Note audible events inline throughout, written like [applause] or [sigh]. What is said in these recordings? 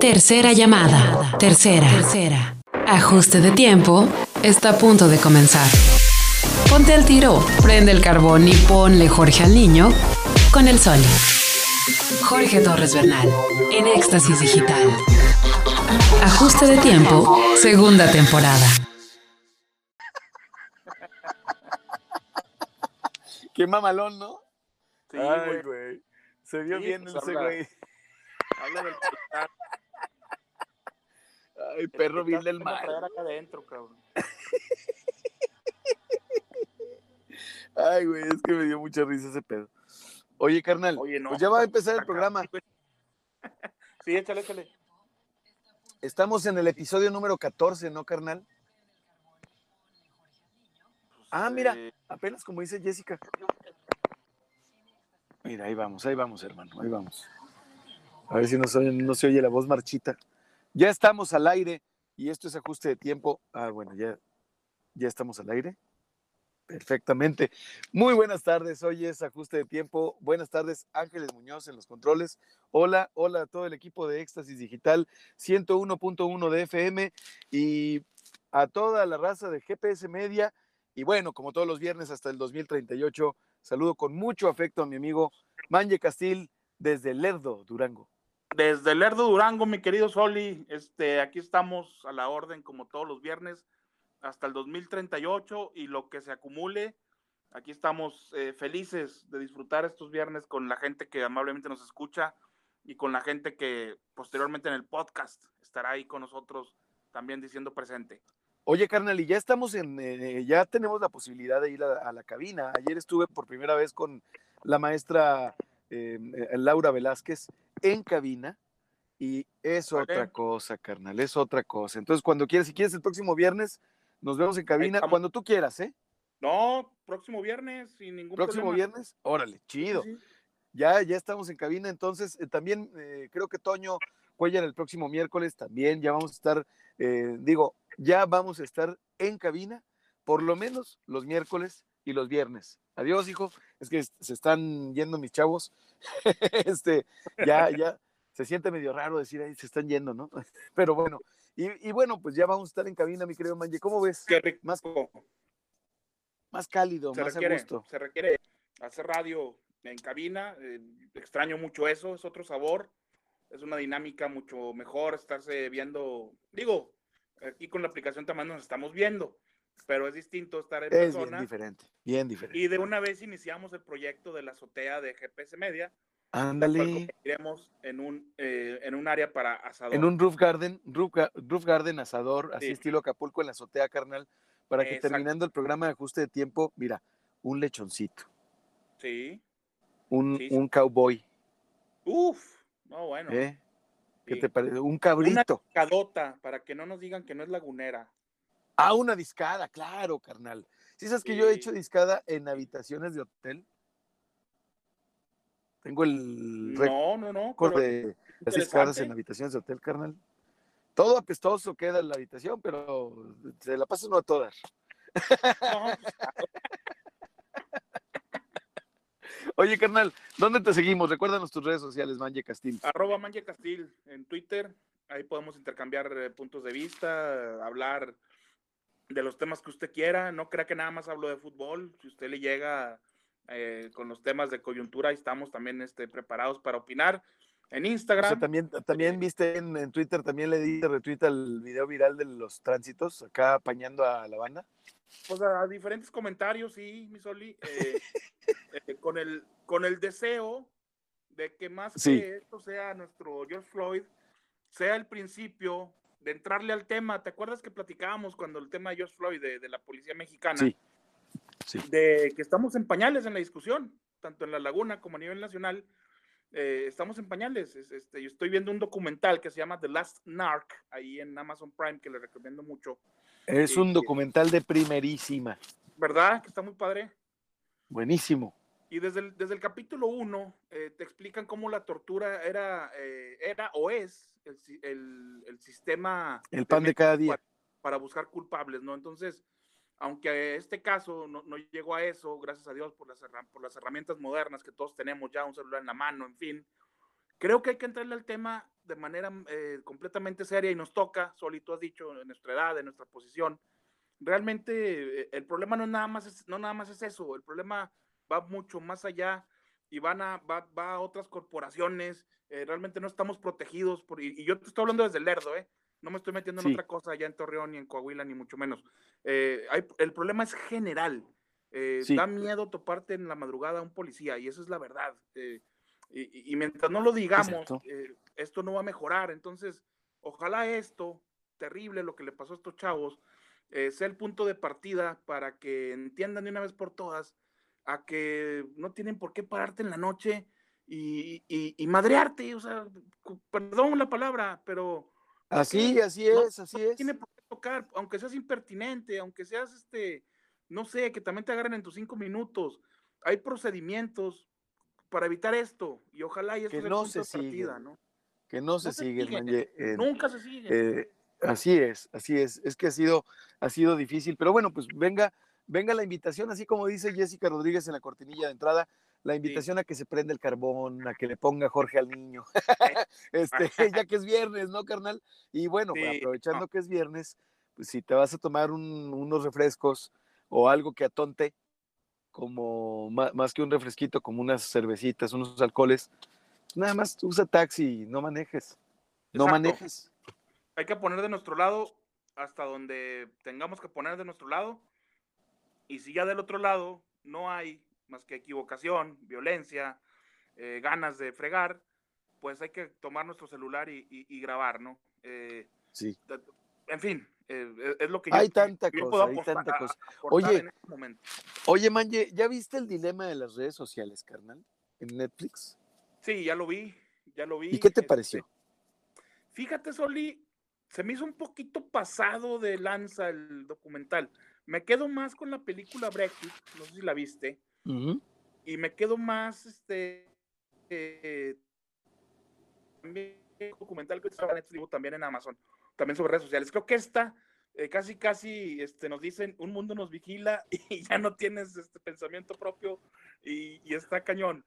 Tercera llamada. Tercera. Tercera. Ajuste de tiempo. Está a punto de comenzar. Ponte al tiro, prende el carbón y ponle Jorge al niño con el sol. Jorge Torres Bernal, en Éxtasis Digital. Ajuste de tiempo, segunda temporada. Qué mamalón, ¿no? Sí, Ay, güey. Se vio Sí, bien pues ese habla- güey. Habla del. Ay, perro El vil del acá adentro, cabrón. Ay, güey, es que me dio mucha risa ese pedo. Oye, carnal, Oye, no. pues ya va a empezar el programa. [laughs] sí, échale, échale. Estamos en el episodio número 14, ¿no, carnal? Ah, mira, Eh, apenas como dice Jessica. Mira, ahí vamos, ahí vamos, hermano, ahí vamos. A ver si no se, oye- no se oye la voz marchita. Ya estamos al aire y esto es ajuste de tiempo. Ah, bueno, ya, ya estamos al aire. Perfectamente. Muy buenas tardes, hoy es ajuste de tiempo. Buenas tardes, Ángeles Muñoz en los controles. Hola, hola a todo el equipo de Éxtasis Digital 101.1 de FM y a toda la raza de GPS Media. Y bueno, como todos los viernes hasta el 2038, saludo con mucho afecto a mi amigo Manje Castil desde Lerdo, Durango. Desde Lerdo Durango, mi querido Soli, este, aquí estamos a la orden como todos los viernes hasta el 2038 y lo que se acumule. Aquí estamos eh, felices de disfrutar estos viernes con la gente que amablemente nos escucha y con la gente que posteriormente en el podcast estará ahí con nosotros también diciendo presente. Oye, carnal, y ya estamos en, eh, ya tenemos la posibilidad de ir a, a la cabina. Ayer estuve por primera vez con la maestra eh, eh, Laura Velázquez en cabina y es otra cosa, carnal, es otra cosa. Entonces, cuando quieras, si quieres el próximo viernes, nos vemos en cabina, cuando tú quieras, ¿eh? No, próximo viernes, sin ningún Próximo problema. viernes, órale, chido. Sí. Ya, ya estamos en cabina, entonces eh, también eh, creo que Toño Cuellar el próximo miércoles también ya vamos a estar, eh, digo, ya vamos a estar en cabina, por lo menos los miércoles y los viernes. Adiós, hijo, es que se están yendo mis chavos. [laughs] este, ya, ya, se siente medio raro decir ahí, se están yendo, ¿no? [laughs] Pero bueno, y, y bueno, pues ya vamos a estar en cabina, mi querido Manje. ¿Cómo ves? Qué rico. Más, más cálido, se más a requiere, gusto. se requiere hacer radio en cabina. eh, extraño mucho eso, es otro sabor, es una dinámica mucho mejor estarse viendo. Digo, aquí con la aplicación también nos estamos viendo, pero es distinto estar en Es bien persona. diferente, bien diferente. Y de una vez iniciamos el proyecto de la azotea de GPS Media, Ándale. convertiremos en un, eh, en un área para asador. En un roof garden, roof, roof garden asador, así Sí. estilo Acapulco en la azotea, carnal, para que Exacto. terminando el programa de ajuste de tiempo, mira, un lechoncito, Sí. un, Sí, sí. un cowboy, Uf, no, bueno. ¿eh? ¿Qué te parece? Un Una cabrito. cadota, para que no nos digan que no es lagunera. Ah, una discada, claro, carnal. ¿Sí sabes que yo he hecho discada en habitaciones de hotel? Tengo el No, no, no. pero- de las discadas en habitaciones de hotel, carnal. Todo apestoso queda en la habitación, pero se la pasa uno a todas. no, [laughs] Oye, carnal, ¿dónde te seguimos? Recuérdanos tus redes sociales, Manje Castil. arroba Manje Castil en Twitter. Ahí podemos intercambiar eh, puntos de vista, hablar de los temas que usted quiera. No crea que nada más hablo de fútbol. Si usted le llega eh, con los temas de coyuntura, estamos también este, preparados para opinar. En O Instagram. sea, también, también viste en, en Twitter, también le di retweet al video viral de los tránsitos, acá apañando a la banda. pues a diferentes comentarios, sí, mi Soli, eh, [laughs] eh, con, el, con el deseo de que más Sí. que esto sea nuestro George Floyd, sea el principio de entrarle al tema. ¿Te acuerdas que platicábamos cuando el tema de George Floyd de, de la policía mexicana? Sí. Sí. De que estamos en pañales en la discusión, tanto en la laguna como a nivel nacional. eh, estamos en pañales. Es- Este, yo estoy viendo un documental que se llama The Last Narc, ahí en Amazon Prime, que le recomiendo mucho. Es un sí. documental de primerísima. ¿Verdad? Que está muy padre. Buenísimo. Y desde el, desde el capítulo 1 te explican cómo la tortura era, eh, era o es el, el- el sistema El pan de cada día. para, para buscar culpables, ¿no? Entonces, aunque este caso no, no llegó a eso, gracias a Dios por las, por las herramientas modernas que todos tenemos ya, un celular en la mano, en fin, creo que hay que entrarle al tema de manera eh, completamente seria y nos toca, Soli, tú has dicho, en nuestra edad, en nuestra posición, realmente eh, el problema no nada más es, no nada más es eso, el problema va mucho más allá y van a, va, va a otras corporaciones, eh, realmente no estamos protegidos, por, y, yo te estoy hablando desde el Lerdo, ¿eh? no me estoy metiendo en otra cosa allá en Torreón ni en Coahuila, ni mucho menos. Eh, hay, el problema es general, da miedo toparte en la madrugada a un policía, y eso es la verdad. Y, y, mientras no lo digamos, esto no va a mejorar, entonces, ojalá esto, terrible lo que le pasó a estos chavos, sea el punto de partida para que entiendan de una vez por todas a que no tienen por qué pararte en la noche y, y, madrearte, o sea, perdón la palabra, pero... Así, así es, así es. Tiene por qué tocar, aunque seas impertinente, aunque seas, este, no sé, que también te agarren en tus cinco minutos. Hay procedimientos para evitar esto y ojalá y esto que no se siga, ¿no? Que no, se, sigue, Nunca se sigue. Eh, así es, así es. Es que ha sido, ha sido difícil, pero bueno, pues venga, venga la invitación, así como dice Jessica Rodríguez en la cortinilla de entrada, la invitación a que se prenda el carbón, a que le ponga Jorge al niño, [laughs] este, [laughs] ya que es viernes, ¿no, carnal? Y bueno, aprovechando que es viernes, pues si te vas a tomar unos refrescos o algo que atonte, como más, que un refresquito, como unas cervecitas, unos alcoholes, nada más usa taxi, no manejes, no manejes. Hay que poner de nuestro lado hasta donde tengamos que poner de nuestro lado y si ya del otro lado no hay más que equivocación, violencia, eh, ganas de fregar, pues hay que tomar nuestro celular y, grabar, ¿no? Eh, sí. En fin, eh, es lo que hay tanta cosa, hay tanta cosa. Oye, este oye, Manje, ¿ya viste el dilema de las redes sociales, carnal, en Netflix? Sí, ya lo vi, ya lo vi. ¿Y qué te este, pareció? Fíjate, Soli, se me hizo un poquito pasado de lanza el documental. Me quedo más con la película Brexit, no sé si la viste, y me quedo más, este, eh, también documental que estaba en Netflix, también en Amazon, también sobre redes sociales. Creo que esta, eh, casi, casi, este, nos dicen, un mundo nos vigila [laughs] y ya no tienes este pensamiento propio y, y está cañón.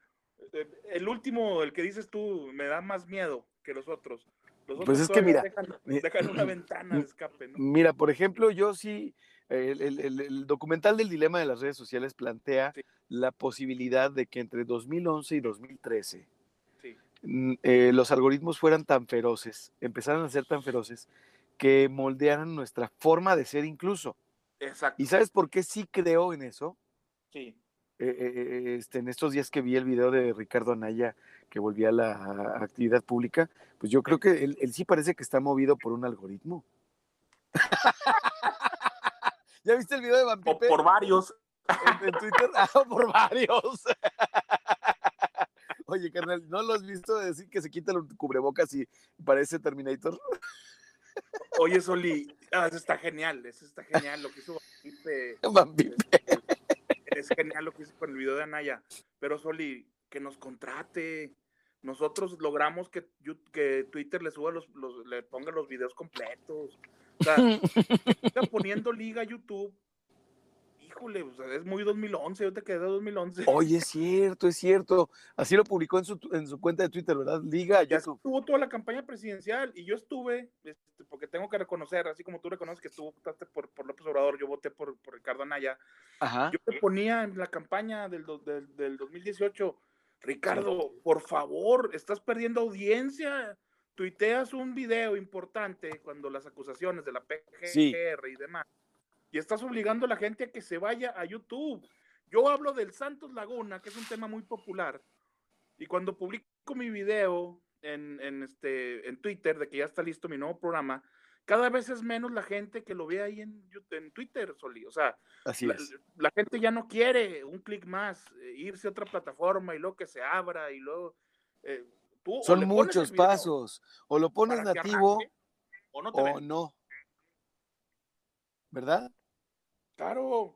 Eh, el último, el que dices tú, me da más miedo que los otros. Los pues es que mira, dejan, una [clears throat] ventana de escape. ¿no? Mira, por ejemplo, yo sí, el, documental del dilema de las redes sociales plantea la posibilidad de que entre 2011 y 2013 eh, los algoritmos fueran tan feroces, empezaran a ser tan feroces, que moldearan nuestra forma de ser incluso. Exacto. ¿Y sabes por qué sí creo en eso? Sí. Eh, eh, este, en estos días que vi el video de Ricardo Anaya que volvía a la actividad pública, pues yo creo que él, él sí parece que está movido por un algoritmo. [laughs] ¿Ya viste el video de Van Por, varios. En, Twitter. [laughs] Ah, por varios. [laughs] Oye, carnal, ¿no lo has visto decir que se quita el cubrebocas y parece Terminator? [laughs] Oye, Soli, ah, eso está genial, eso está genial lo que hizo Van Es genial lo que hizo con el video de Anaya. Pero, Soli, que nos contrate. Nosotros logramos que, que Twitter le suba los, los, le ponga los videos completos. O sea, [laughs] está poniendo liga a YouTube. Híjole, o sea, es muy 2011, yo te quedé 2011. Oye, es [laughs] cierto, es cierto. Así lo publicó en su, en su cuenta de Twitter, ¿verdad? Liga ya estuvo toda la campaña presidencial y yo estuve, este, porque tengo que reconocer, así como tú reconoces que tú votaste por, por López Obrador, yo voté por, por Ricardo Anaya. Ajá. Yo te ponía en la campaña del, del, del 2018, Ricardo, por favor, estás perdiendo audiencia tuiteas un video importante cuando las acusaciones de la PGR y demás, y estás obligando a la gente a que se vaya a YouTube. Yo hablo del Santos Laguna, que es un tema muy popular, y cuando publico mi video en, en, este, en Twitter de que ya está listo mi nuevo programa, cada vez es menos la gente que lo ve ahí en, en Twitter, Soli. O sea, la, gente ya no quiere un clic más, eh, irse a otra plataforma y luego que se abra y luego... Eh, son muchos pasos. O lo pones nativo o, no, ¿Verdad? Claro,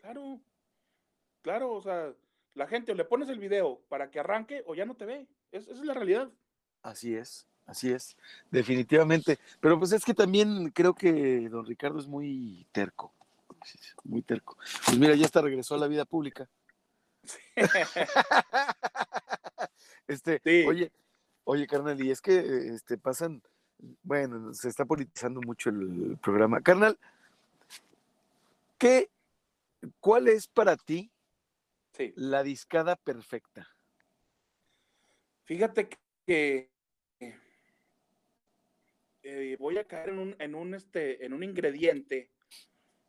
claro, claro. O sea, la gente o le pones el video para que arranque o ya no te ve. esa es la realidad. Así es, así es, definitivamente. Pero pues es que también creo que don Ricardo es muy terco, muy terco. Pues mira, ya está regresó a la vida pública. [laughs] Este, oye, Oye, carnal, y es que este, pasan, bueno, se está politizando mucho el programa. Carnal, ¿qué, ¿cuál es para ti Sí. la discada perfecta? Fíjate que eh, voy a caer en un, en un, este, en un ingrediente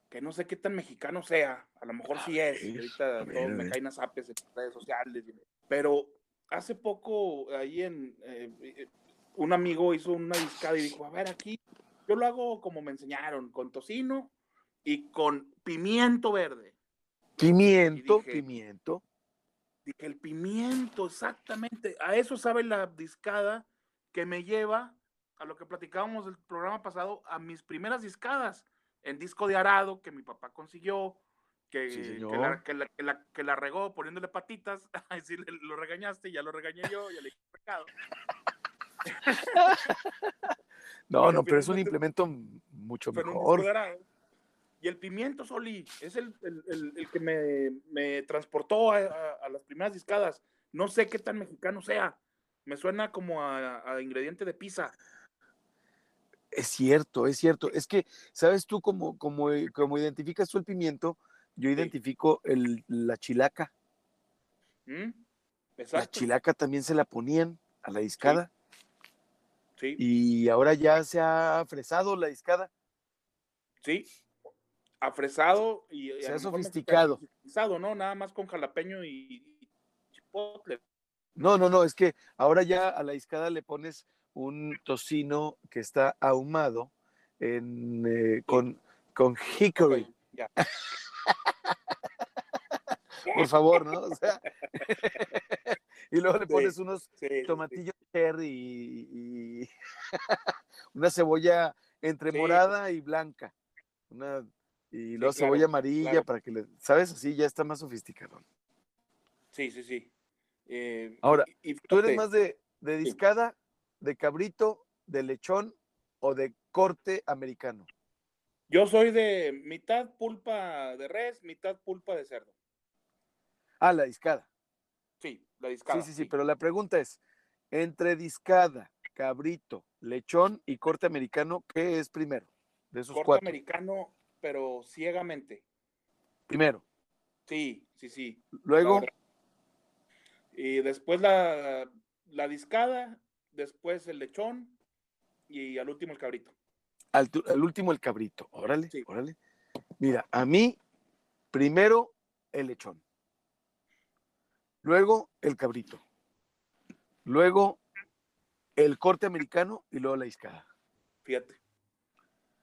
que no sé qué tan mexicano sea. A lo mejor sí es. ahorita todos me caen a zapes en redes sociales. Pero hace poco ahí en eh, eh, un amigo hizo una discada y dijo, a ver, aquí yo lo hago como me enseñaron, con tocino y con pimiento verde. Pimiento, dije- pimiento. Dije, el pimiento, exactamente. A eso sabe la discada que me lleva a lo que platicábamos el programa pasado, a mis primeras discadas en disco de arado que mi papá consiguió, que, Sí, que, la, que, la, que la- que la regó poniéndole patitas. [laughs] Lo regañaste, ya lo regañé yo, ya le dije pecado. [laughs] No, Pero no, pero es un implemento mucho mejor. Y el pimiento, Soli, es el, el- el- el que me, me transportó a, a- a las primeras discadas. No sé qué tan mexicano sea. Me suena como a, a ingrediente de pizza. Es cierto, es cierto. Es que, ¿sabes tú cómo, cómo, eh, cómo identificas tú el pimiento? Yo identifico el, la chilaca. ¿Mm? La chilaca también se la ponían a la discada. Sí, Y ahora ya se ha fresado la discada. sí. Afresado y. y Se ha sofisticado. mexicanizado, ¿no? Nada más con jalapeño y, y chipotle. No, no, no, es que ahora ya a la discada le pones un tocino que está ahumado en, eh, con, con hickory, ya. [laughs] [laughs] por favor, ¿no? O sea, [laughs] y luego le Sí, pones unos Sí, sí, sí. tomatillos cherry y, y [laughs] una cebolla entre morada y blanca. Una, y luego claro, cebolla amarilla claro. para que le, ¿sabes? Así ya está más sofisticado. Sí, sí, sí. Eh, Ahora, y- y ¿Tú eres más de, de discada, de cabrito, de lechón o de corte americano? Yo soy de mitad pulpa de res, mitad pulpa de cerdo. Ah, la discada. Sí, la discada. sí, sí, sí, pero la pregunta es, entre discada, cabrito, lechón y corte americano, ¿qué es primero? De esos Corte cuatro. americano, pero ciegamente. Primero. Sí, sí, sí. Luego. Y después la, la discada, después el lechón y al último el cabrito. Al, último el cabrito. Órale, Sí. órale. Mira, a mí, primero el lechón. Luego el cabrito. Luego el corte americano y luego la discada. Fíjate.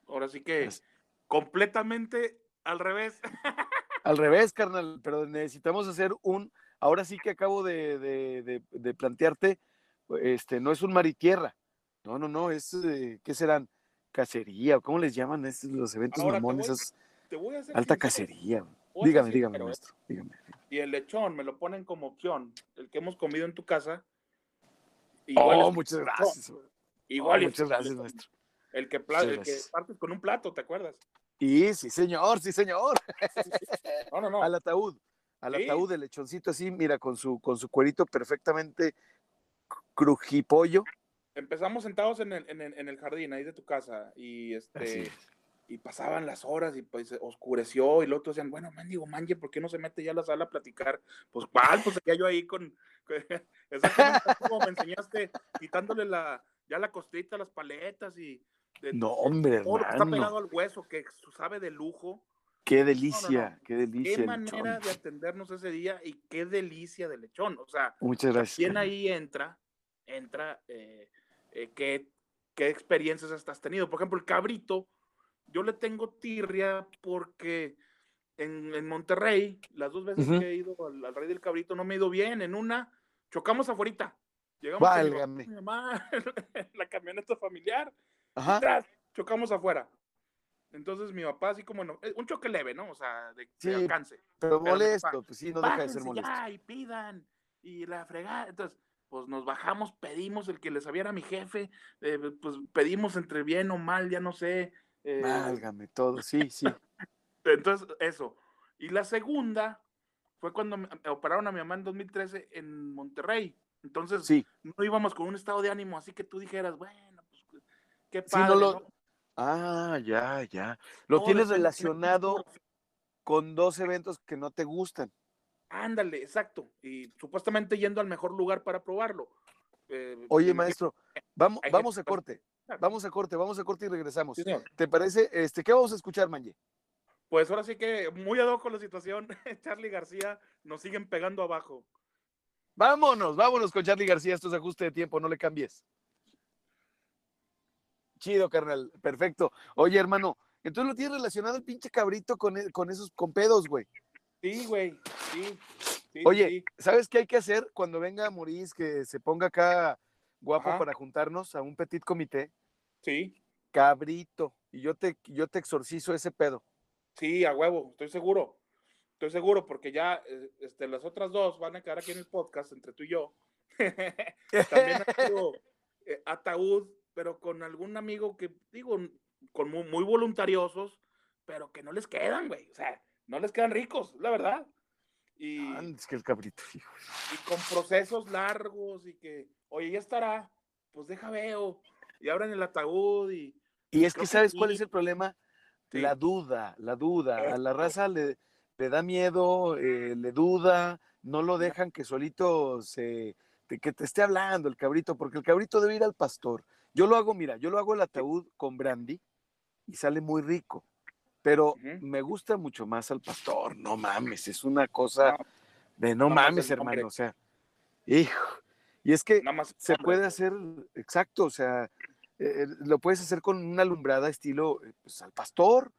Ahora sí que Pues- completamente al revés. [laughs] Al revés, carnal, pero necesitamos hacer un. Ahora sí que acabo de, de- de- de plantearte, este, no es un mar y tierra. No, no, no, es, eh, ¿qué serán? Cacería, o cómo les llaman esos, los eventos Ahora mamones? voy- esos- Te voy a hacer alta cacería. Dígame, dígame, maestro, dígame. Y el lechón me lo ponen como opción. El que hemos comido en tu casa. Igual Oh, muchas gracias. Igual Oh, muchas gracias, maestro. El que, pla- Muchas el que partes con un plato, ¿te acuerdas? Y sí, señor, sí, señor. No, no, no. Al ataúd. Al Sí. ataúd del lechoncito así, mira, con su, con su cuerito perfectamente crujipollo. Empezamos sentados en el, en, el, en el jardín ahí de tu casa y este es. y pasaban las horas y pues oscureció y los otros decían, bueno, mendigo manje, ¿por qué no se mete ya a la sala a platicar? Pues cuál, pues seguía yo ahí con, [laughs] exactamente como me enseñaste, quitándole la, ya la costrita, las paletas y de- No, hombre, todo está pegado al hueso, que sabe de lujo. Qué delicia, qué Qué delicia. el manera lechón. de atendernos ese día y qué delicia de lechón. O sea, Muchas gracias. carnal. ahí entra, entra eh, eh, qué, qué experiencias has tenido. Por ejemplo, el cabrito, yo le tengo tirria porque en, en Monterrey, las dos veces Ujú. que he ido al, al Rey del Cabrito no me he ido bien. En una, chocamos afuera. Llegamos con mi mamá, [laughs] la camioneta familiar, Ajá. tras, chocamos afuera. Entonces mi papá así como, no- un choque leve, ¿no? O sea, de, de Sí, alcance. Pero mi molesto, papá, pues sí, no deja de ser molesto. ya y pidan y la fregada. Entonces, pues nos bajamos, pedimos el que le sabía era mi jefe, eh, pues pedimos entre bien o mal, ya no sé. eh, Válgame todo, sí, sí. [laughs] entonces, eso. Y la segunda fue cuando me- operaron a mi mamá en 2013 en Monterrey. Entonces, Sí. no íbamos con un estado de ánimo así que tú dijeras, bueno, pues qué Sí, padre. no lo- ¿no? Ah, ya, ya. Lo tienes relacionado con dos eventos que no te gustan. Ándale, exacto. Y supuestamente yendo al mejor lugar para probarlo. Eh, Oye, maestro, vamos, vamos a corte. Vamos a corte, vamos a corte y regresamos. Sí. ¿Te parece? Este, ¿qué vamos a escuchar, Manje? Pues ahora sí que muy ad hoc con la situación, [laughs] Charlie García nos siguen pegando abajo. Vámonos, vámonos con Charlie García. Esto es ajuste de tiempo, no le cambies. Chido, carnal. Perfecto. Oye, hermano, entonces lo tienes relacionado el pinche cabrito con, e- con esos con pedos, güey. Sí, güey. Sí. sí, Oye, sí. ¿sabes qué hay que hacer cuando venga Maurice, que se ponga acá guapo Ajá. para juntarnos a un petit comité? Sí, Cabrito. Y yo te, yo te exorcizo ese pedo. sí, a huevo, estoy seguro. Estoy seguro porque ya eh, este, las otras dos van a quedar aquí en el podcast entre tú y yo. [laughs] También [laughs] ha sido eh, ataúd, pero con algún amigo que, digo, con muy, muy voluntariosos, pero que no les quedan, güey. O sea, no les quedan ricos, la verdad. Y, Ah, es que el cabrito, [laughs] hijo. y con procesos largos y que, oye, ya estará, pues deja veo. Y abren el ataúd y... Y es que, que ¿sabes cuál es el problema? Sí. La duda, la duda. A la raza le, le da miedo, eh, le duda, no lo dejan que solito se, te- que te esté hablando el cabrito, porque el cabrito debe ir al pastor. Yo lo hago, mira, yo lo hago el ataúd con brandy y sale muy rico, pero me gusta mucho más al pastor. No mames, es una cosa No, de no mames, hermano. O sea, hijo. Y es que más. se hombre. puede hacer, exacto, o sea, eh, lo puedes hacer con una alumbrada estilo eh, pues, al pastor,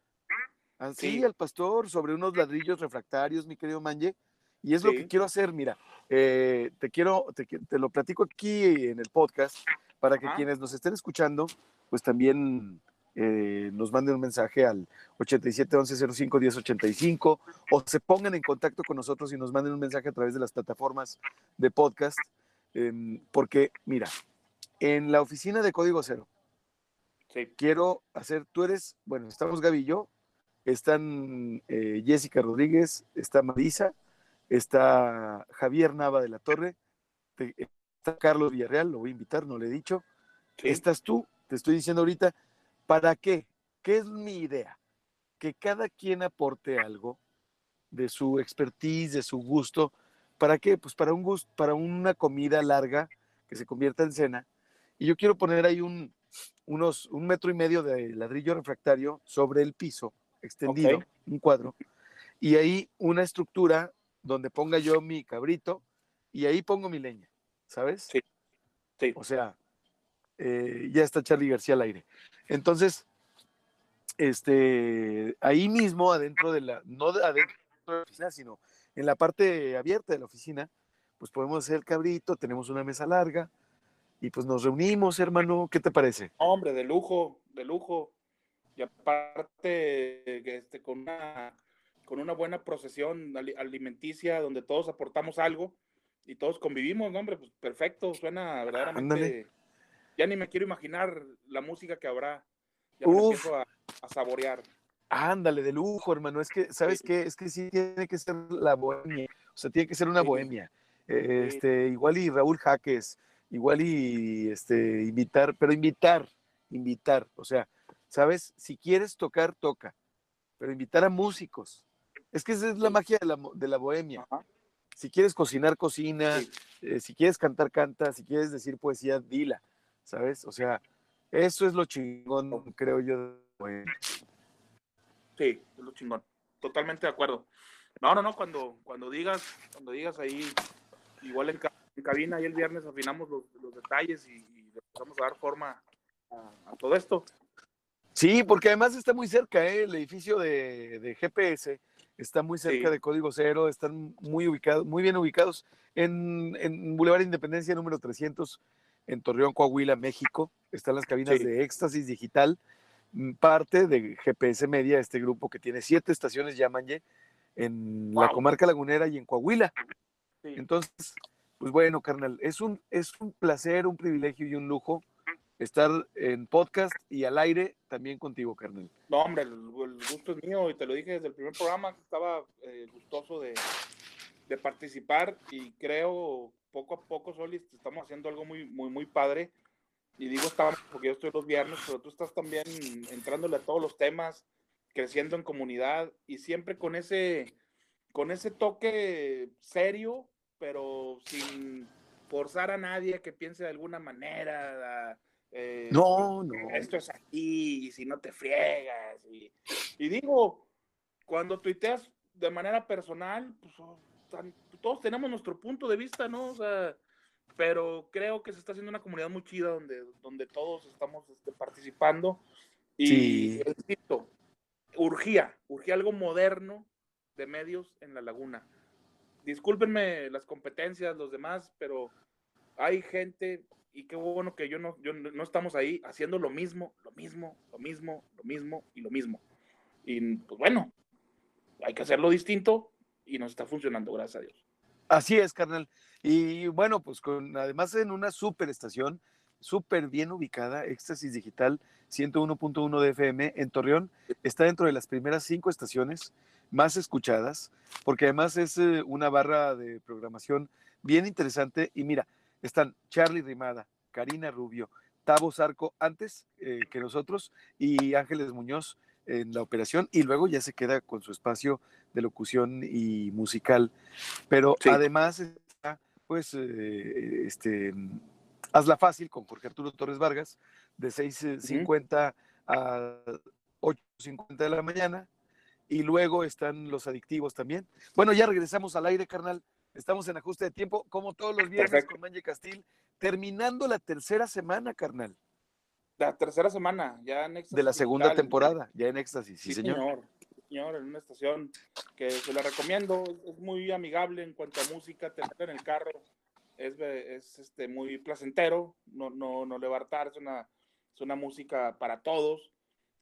así Sí. al pastor, sobre unos ladrillos refractarios, mi querido Manje. Y es lo que quiero hacer, mira, eh, te quiero, te, lo platico aquí en el podcast para que Ajá. quienes nos estén escuchando, pues también eh, nos manden un mensaje al 87 11 05 10 85 o se pongan en contacto con nosotros y nos manden un mensaje a través de las plataformas de podcast. porque, mira, en la oficina de Código Cero, Sí. quiero hacer, tú eres, bueno, estamos Gaby y yo, están eh, Jessica Rodríguez, está Marisa, está Javier Nava de la Torre, te- está Carlos Villarreal, lo voy a invitar, no le he dicho, sí. estás tú, te estoy diciendo ahorita, ¿para qué? ¿Qué es mi idea? Que cada quien aporte algo de su expertise, de su gusto. ¿Para qué? Pues para un gusto, para una comida larga que se convierta en cena. Y yo quiero poner ahí un, unos, un metro y medio de ladrillo refractario sobre el piso, extendido, un cuadro. Y ahí una estructura donde ponga yo mi cabrito y ahí pongo mi leña, ¿sabes? Sí. Sí. O sea, eh, ya está Charlie García al aire. Entonces, este, ahí mismo, adentro de la, no de- adentro de la oficina, sino en la parte abierta de la oficina, pues podemos hacer el cabrito, tenemos una mesa larga y pues nos reunimos, hermano, ¿qué te parece? Hombre, de lujo, de lujo. Y aparte, este, con una, con una buena procesión ali- alimenticia donde todos aportamos algo y todos convivimos, ¿no, hombre, pues perfecto, suena verdaderamente. Ándale. Ya ni me quiero imaginar la música que habrá. Ya me Uf. empiezo a, a saborear. Ándale, de lujo, hermano. Es que, ¿sabes Sí. qué? Es que sí tiene que ser la bohemia. O sea, tiene que ser una Sí. bohemia. Eh, Sí. Este, igual y Raúl Jaques, igual y este, invitar, pero invitar, invitar. O sea, ¿sabes? Si quieres tocar, toca. Pero invitar a músicos. Es que esa es la magia de la, de la bohemia. Ajá. Si quieres cocinar, cocina. Eh, si quieres cantar, canta. Si quieres decir poesía, dila. ¿Sabes? O sea, eso es lo chingón, creo yo. Sí, es lo chingón. Totalmente de acuerdo. No, no, no, cuando, cuando digas, cuando digas ahí, igual en, en cabina, ahí el viernes afinamos los, los detalles y, y le empezamos a dar forma a, a todo esto. Sí, porque además está muy cerca, ¿eh? el edificio de, de GPS está muy cerca Sí. de Código Cero, están muy ubicados, muy bien ubicados en, en Boulevard Independencia número 300 en Torreón, Coahuila, México. Están las cabinas Sí. de Éxtasis Digital, mm, parte de GPS Media, este grupo que tiene siete estaciones, Yamanye, en la Wow. comarca lagunera y en Coahuila. Sí. Entonces, pues bueno, carnal, es un, es un placer, un privilegio y un lujo estar en podcast y al aire también contigo, carnal. No, hombre, el, el gusto es mío y te lo dije desde el primer programa estaba eh, gustoso de, de participar y creo poco a poco, Solis, estamos haciendo algo muy, muy, muy padre. Y digo estamos porque yo estoy los viernes, pero tú estás también entrándole a todos los temas, creciendo en comunidad y siempre con ese, con ese toque serio, pero sin forzar a nadie que piense de alguna manera. Eh, no, no. Esto es aquí, y si no te friegas. Y, y digo, cuando tuiteas de manera personal, pues oh, todos tenemos nuestro punto de vista, ¿no? O sea, pero creo que se está haciendo una comunidad muy chida donde, donde todos estamos este, participando. Y sí. urgía, urgía algo moderno de medios en la laguna. Discúlpenme las competencias, los demás, pero hay gente, y qué bueno que yo no, yo no estamos ahí haciendo lo mismo, lo mismo, lo mismo, lo mismo y lo mismo. Y pues bueno, hay que hacerlo distinto y nos está funcionando, gracias a Dios. Así es, carnal. Y bueno, pues con además en una super estación, súper bien ubicada, Éxtasis Digital 101.1 de FM en Torreón, está dentro de las primeras cinco estaciones más escuchadas, porque además es eh, una barra de programación bien interesante. Y mira, están Charlie Rimada, Karina Rubio, Tavo Zarco antes eh, que nosotros y Ángeles Muñoz en la operación y luego ya se queda con su espacio de locución y musical. Pero además está, pues, eh, este, Hazla Fácil con Jorge Arturo Torres Vargas, de 6.50 a 8.50 de la mañana. Y luego están los adictivos también. Bueno, ya regresamos al aire, carnal. Estamos en ajuste de tiempo, como todos los viernes con Manje Castil, terminando la tercera semana, carnal. La tercera semana, ya en éxtasis. De la segunda temporada, ya en éxtasis, sí, señor. señor. En una estación que se la recomiendo, es muy amigable en cuanto a música, te en el carro, es, es este, muy placentero, no, no, no le va a hartar, es una, es una música para todos,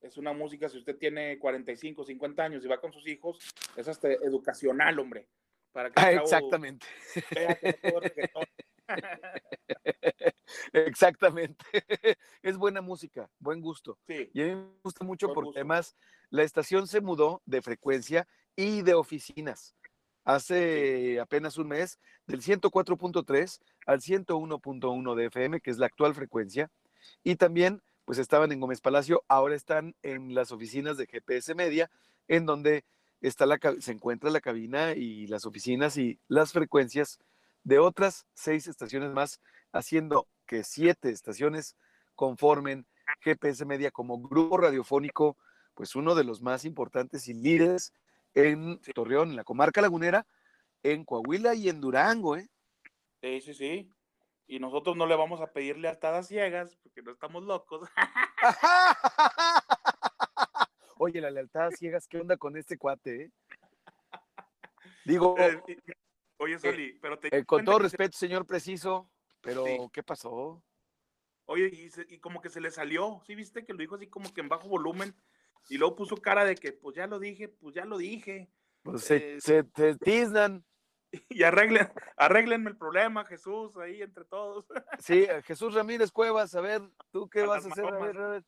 es una música, si usted tiene 45, 50 años y va con sus hijos, es hasta educacional, hombre. Para que ah, exactamente. Vea que no [laughs] Exactamente. Es buena música, buen gusto. Y a mí me gusta mucho porque además la estación se mudó de frecuencia y de oficinas. Hace apenas un mes, del 104.3 al 101.1 de FM, que es la actual frecuencia. Y también, pues estaban en Gómez Palacio, ahora están en las oficinas de GPS Media, en donde está la, se encuentra la cabina y las oficinas y las frecuencias de otras seis estaciones más, haciendo que siete estaciones conformen GPS Media como grupo radiofónico, pues uno de los más importantes y líderes en Torreón, en la comarca lagunera, en Coahuila y en Durango, ¿eh? Sí, sí, sí. Y nosotros no le vamos a pedir lealtad ciegas, porque no estamos locos. [laughs] Oye, la lealtad ciegas, ¿qué onda con este cuate, eh? Digo, eh, Oye, eh, Soli, pero te... Eh, con todo respeto, señor preciso, pero ¿qué pasó? Oye, y, como que se le salió, ¿sí viste? Que lo dijo así como que en bajo volumen, y luego puso cara de que, pues ya lo dije, pues ya lo dije. Pues se, eh, se, tiznan. [laughs] Y arreglen, arreglenme el problema, Jesús, ahí entre todos. [laughs] Sí, Jesús Ramírez Cuevas, a ver, ¿tú qué vas a hacer? A ver, a ver,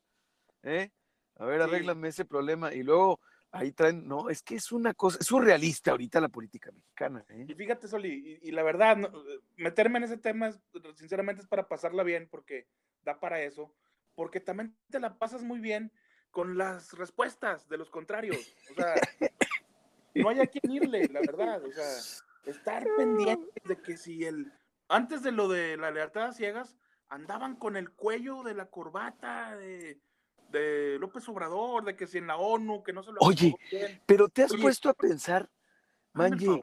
¿eh? A ver, arréglame ese problema. Y luego, ahí traen, no, es que es una cosa, es surrealista ahorita la política mexicana. ¿eh? Y fíjate, Soli, y, la verdad, meterme en ese tema, sinceramente, es para pasarla bien, porque da para eso, porque también te la pasas muy bien con las respuestas de los contrarios. O sea, [laughs] no hay a quién irle, la verdad. O sea, estar pendiente de que si el, antes de lo de la lealtad a ciegas, andaban con el cuello de la corbata de de López Obrador, de que si en la ONU, que no se lo... Oye, pero te has puesto a pensar, Manji,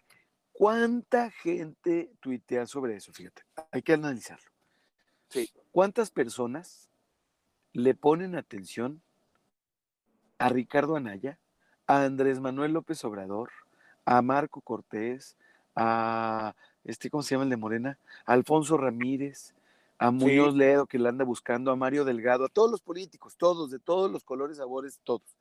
¿cuánta gente tuitea sobre eso? Fíjate, hay que analizarlo. Sí. ¿Cuántas personas le ponen atención a Ricardo Anaya, a Andrés Manuel López Obrador, a Marco Cortés, a este, ¿cómo se llama el de Morena? A Alfonso Ramírez, a Muñoz Ledo que le anda buscando, a Mario Delgado, a todos los políticos, todos, de todos los colores, sabores, todos.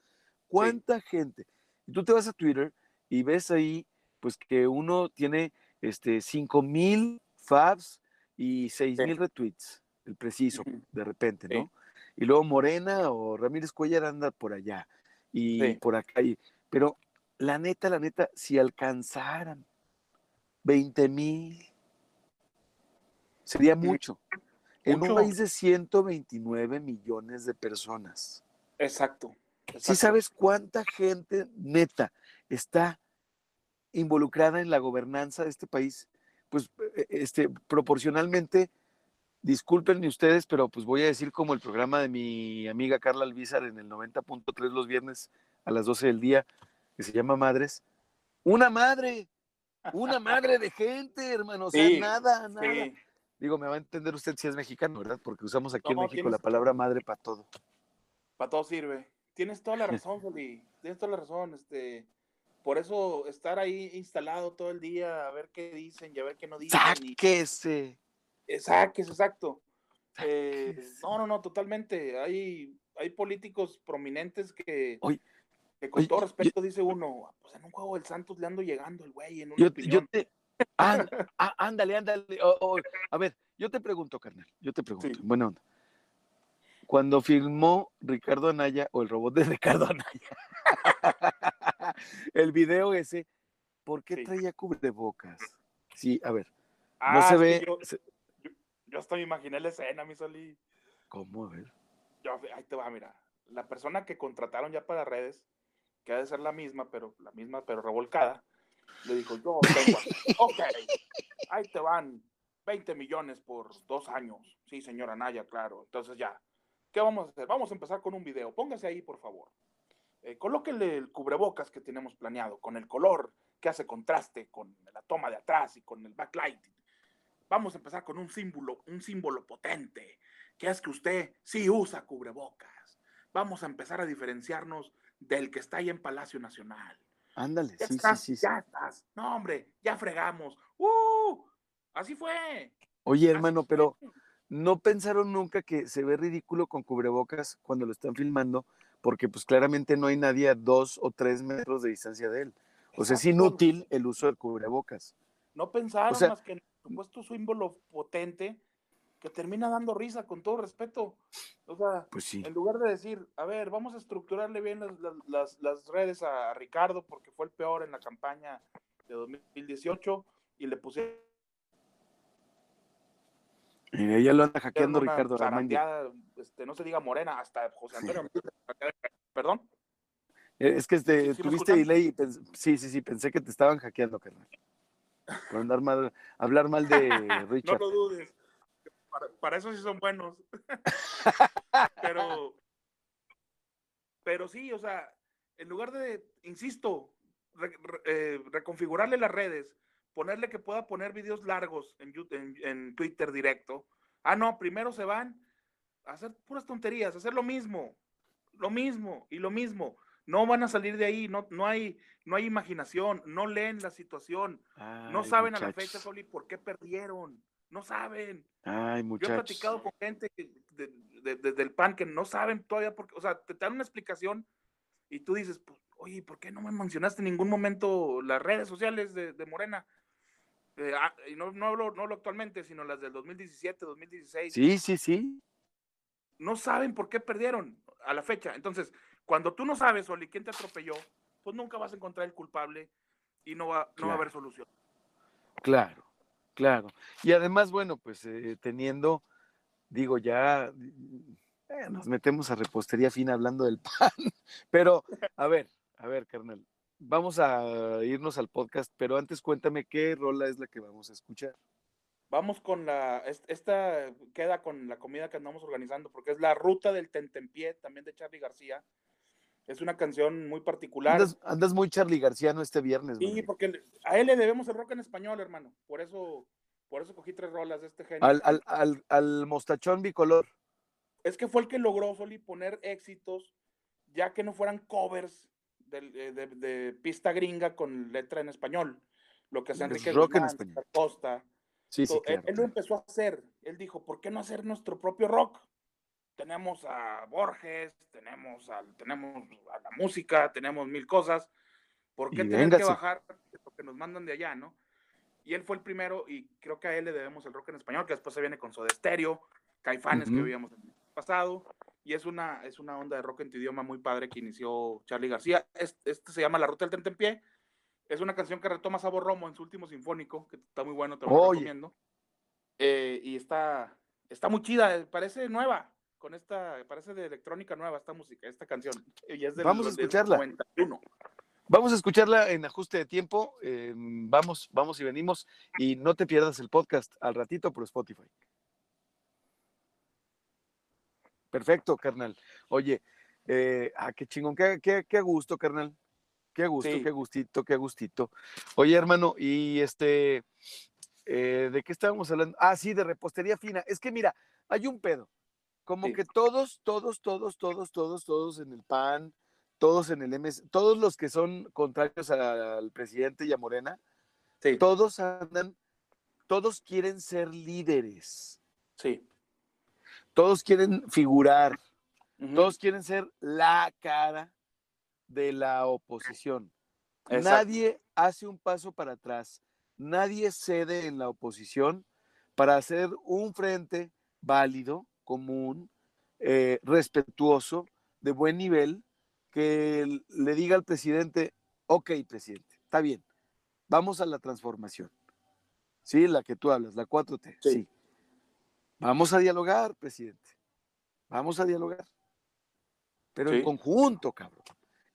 ¿Cuánta gente? Y tú te vas a Twitter y ves ahí, pues que uno tiene este, 5 mil faves y 6 mil retweets, el preciso, de repente, ¿no? Y luego Morena o Ramírez Cuellar anda por allá y por acá. pero la neta, la neta, si alcanzaran 20 mil, Sería mucho. En Mucho. un país de 129 millones de personas. Exacto. ¿Sí exacto. sabes cuánta gente neta está involucrada en la gobernanza de este país? Pues eh, este, proporcionalmente, discúlpenme ustedes, pero pues voy a decir como el programa de mi amiga Carla Alvízar en el 90.3 los viernes a las 12 del día, que se llama Madres. Una madre, una madre de gente, hermano, o sea, Sí, nada, nada. Sí. Digo, me va a entender usted si es mexicano, ¿verdad? Porque usamos aquí en México tienes- la palabra madre para todo. Para todo sirve. Tienes toda la razón, Juli. Tienes toda la razón. Este, por eso estar ahí instalado todo el día, a ver qué dicen y a ver qué no dicen. y- ¡Sáquese! Exacto, exacto. Eh, no, no, no, totalmente. Hay, hay políticos prominentes que, Oye, que con oye, todo yo- respeto dice uno, pues en un juego del Santos le ando llegando el güey, en una Yo, yo te. Án- á- ándale, ándale. a ver, yo te pregunto, carnal. Yo te pregunto. Sí. Buena onda. Cuando filmó Ricardo Anaya o el robot de [laughs] Ricardo Anaya, [laughs] el video ese, ¿por qué Sí. traía cubrebocas? Sí, a ver, no Ah, se ve. Yo, se- yo hasta me imaginé la escena, mi Soli. ¿Cómo? A ver. Yo, ahí te va, mira. La persona que contrataron ya para redes, que ha de ser la misma, pero la misma, pero revolcada, le dijo, yo tengo [laughs] ok, ahí te van 20 millones por dos años. Sí, señora Naya, claro. Entonces ya, ¿qué vamos a hacer? Vamos a empezar con un video. Póngase ahí, por favor. Eh, colóquele el cubrebocas que tenemos planeado, con el color que hace contraste con la toma de atrás y con el backlight. Vamos a empezar con un símbolo, un símbolo potente, que es que usted sí usa cubrebocas. Vamos a empezar a diferenciarnos del que está ahí en Palacio Nacional. Ándale, sí, sí, estás, sí, sí. ya estás. No, hombre, ya fregamos. ¡Uh! Así fue. Oye, así hermano, fue. pero ¿no pensaron nunca que se ve ridículo con cubrebocas cuando lo están filmando? Porque pues claramente no hay nadie a dos o tres metros de distancia de él. O sea, es inútil el uso del cubrebocas. No pensaron O sea- más que el supuesto símbolo potente que termina dando risa, con todo respeto. O sea, Pues sí. en lugar de decir, a ver, vamos a estructurarle bien las, las- redes a Ricardo porque fue el peor en la campaña de 2018 y le pusieron Mira, ya lo anda hackeando Ricardo este, no se diga morena, hasta José Antonio. Perdón. Eh, Es que este, ¿Sí- tuviste delay y sí, sí, sí, pensé que te estaban hackeando, carnal. Por andar mal, hablar mal de [laughs] No Richard. lo dudes. Para, para eso sí son buenos. [laughs] pero, pero sí, o sea, en lugar de, insisto, re- re- eh, reconfigurarle las redes, ponerle que pueda poner videos largos en, en Twitter directo. Ah, no, primero se van a hacer puras tonterías, a hacer lo mismo, lo mismo y lo mismo. No van a salir de ahí, no, no, hay, no hay imaginación, no leen la situación, no saben a la muchachos. fecha, Soli, por qué perdieron. No saben. Ay, Yo he muchachos. platicado con gente que- de- de- de- del PAN que no saben todavía, porque, o sea, te dan una explicación y tú dices, pues, oye, ¿por qué no me mencionaste en ningún momento las redes sociales de, de Morena? Eh, ah, y no, no, hablo, no hablo actualmente, sino las del 2017, 2016. Sí, sí, sí. No saben por qué perdieron a la fecha. Entonces, cuando tú no sabes, Oli, quién te atropelló, pues nunca vas a encontrar el culpable y no va, no va a haber solución. Claro, claro. Y además, bueno, pues eh, teniendo, digo, ya eh, nos metemos a repostería fina hablando del [laughs] pan. Pero, a ver, a ver, carnal, vamos a irnos al podcast, pero antes cuéntame qué rola es la que vamos a escuchar. Vamos con la, es- esta queda con la comida que andamos organizando, porque es la ruta del tentempié, también de Charlie García. Es una canción muy particular. Andas, andas muy Charlie Garciano este viernes, Sí, porque a él le debemos el rock en español, hermano. Por eso, por eso cogí tres rolas de este género. Al, al, al, al mostachón bicolor. Es que fue el que logró, Soli, poner éxitos, ya que no fueran covers eh, de, de pista gringa con letra en español. Lo que hace Es Enrique rock en español. Costa, Sí, sí, So, él, claro. él lo empezó a hacer. Él dijo, ¿por qué no hacer nuestro propio rock? Tenemos a Borges, tenemos, al, tenemos a la música, tenemos mil cosas. ¿Por qué tener que bajar lo que nos mandan de allá, no? Y él fue el primero y creo que a él le debemos el rock en español, que después se viene con Soda Stereo, Caifanes, que Ujú. veíamos el pasado. Y es una, es una onda de rock en tu idioma muy padre que inició Charlie García. Este, este se llama La Ruta del Tentempié. Es una canción que retoma Sabor Romo en su último sinfónico, que está muy bueno, te lo Oye. recomiendo. Eh, y está, está muy chida, parece nueva, con esta, parece de electrónica nueva esta música, esta canción. Y es del, Vamos a escucharla. 91. Vamos a escucharla en ajuste de tiempo. eh, vamos, vamos y venimos. Y no te pierdas el podcast al ratito por Spotify. Perfecto, carnal. Oye, eh, ah, qué chingón, qué, qué, qué gusto, carnal. Qué gusto, Sí. qué gustito, qué gustito. Oye, hermano, y este, eh, ¿de qué estábamos hablando? Ah, sí, de repostería fina. Es que mira, hay un pedo. Como Sí. que todos, todos, todos, todos, todos, todos en el PAN, todos en el MS, todos los que son contrarios al presidente y a Morena, Sí, todos andan, todos quieren ser líderes, sí. todos quieren figurar, todos quieren ser la cara de la oposición. Exacto. Nadie hace un paso para atrás, nadie cede en la oposición para hacer un frente válido, común, eh, respetuoso, de buen nivel, que le diga al presidente, ok, presidente, está bien, vamos a la transformación. Sí, la que tú hablas, la 4T, Sí. sí. Vamos a dialogar, presidente. Vamos a dialogar. Pero en conjunto, cabrón.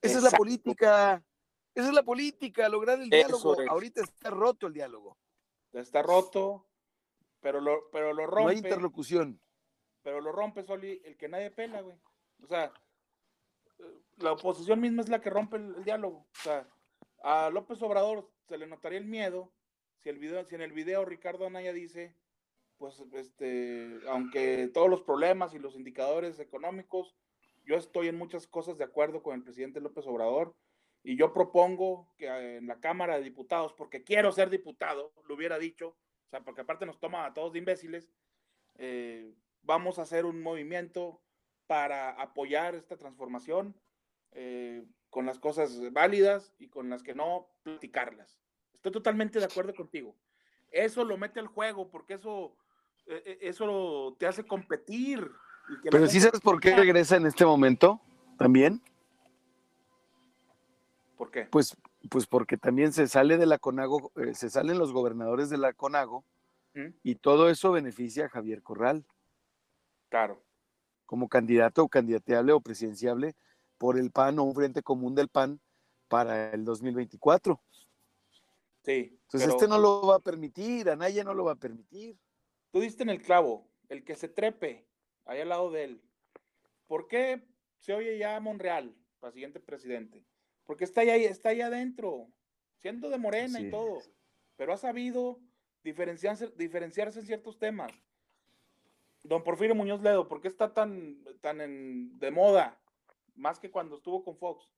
Esa es la política. Esa es la política, lograr el diálogo. es. Ahorita está roto el diálogo. Está roto, pero lo, pero lo No hay rompe. interlocución. Pero lo rompe Soli el que nadie pela, güey. O sea, la oposición misma es la que rompe el, el diálogo. O sea, a López Obrador se le notaría el miedo si, el video, si en el video Ricardo Anaya dice, pues, este, aunque todos los problemas y los indicadores económicos, yo estoy en muchas cosas de acuerdo con el presidente López Obrador y yo propongo que eh, en la Cámara de Diputados, porque quiero ser diputado, lo hubiera dicho, o sea, porque aparte nos toma a todos de imbéciles, eh, vamos a hacer un movimiento para apoyar esta transformación eh, con las cosas válidas y con las que no platicarlas. Estoy totalmente de acuerdo contigo. Eso lo mete al juego porque eso, eh, eh, eso te hace competir. y que la Pero sí gente- sabes por qué regresa en este momento también. ¿Por qué? Pues, pues porque también se sale de la CONAGO, eh, se salen los gobernadores de la CONAGO ¿Mm? y todo eso beneficia a Javier Corral Claro. como candidato o candidateable o presidenciable por el PAN o un frente común del PAN para el 2024. Sí. Entonces pero este no lo va a permitir, Anaya no lo va a permitir. Tú diste en el clavo, el que se trepe ahí al lado de él. ¿Por qué se oye ya a Monreal para siguiente presidente? Porque está ahí, está ahí adentro, siendo de morena y todo, pero ha sabido diferenciarse, diferenciarse en ciertos temas. Don Porfirio Muñoz Ledo, ¿por qué está tan, tan en- de moda? Más que cuando estuvo con Fox.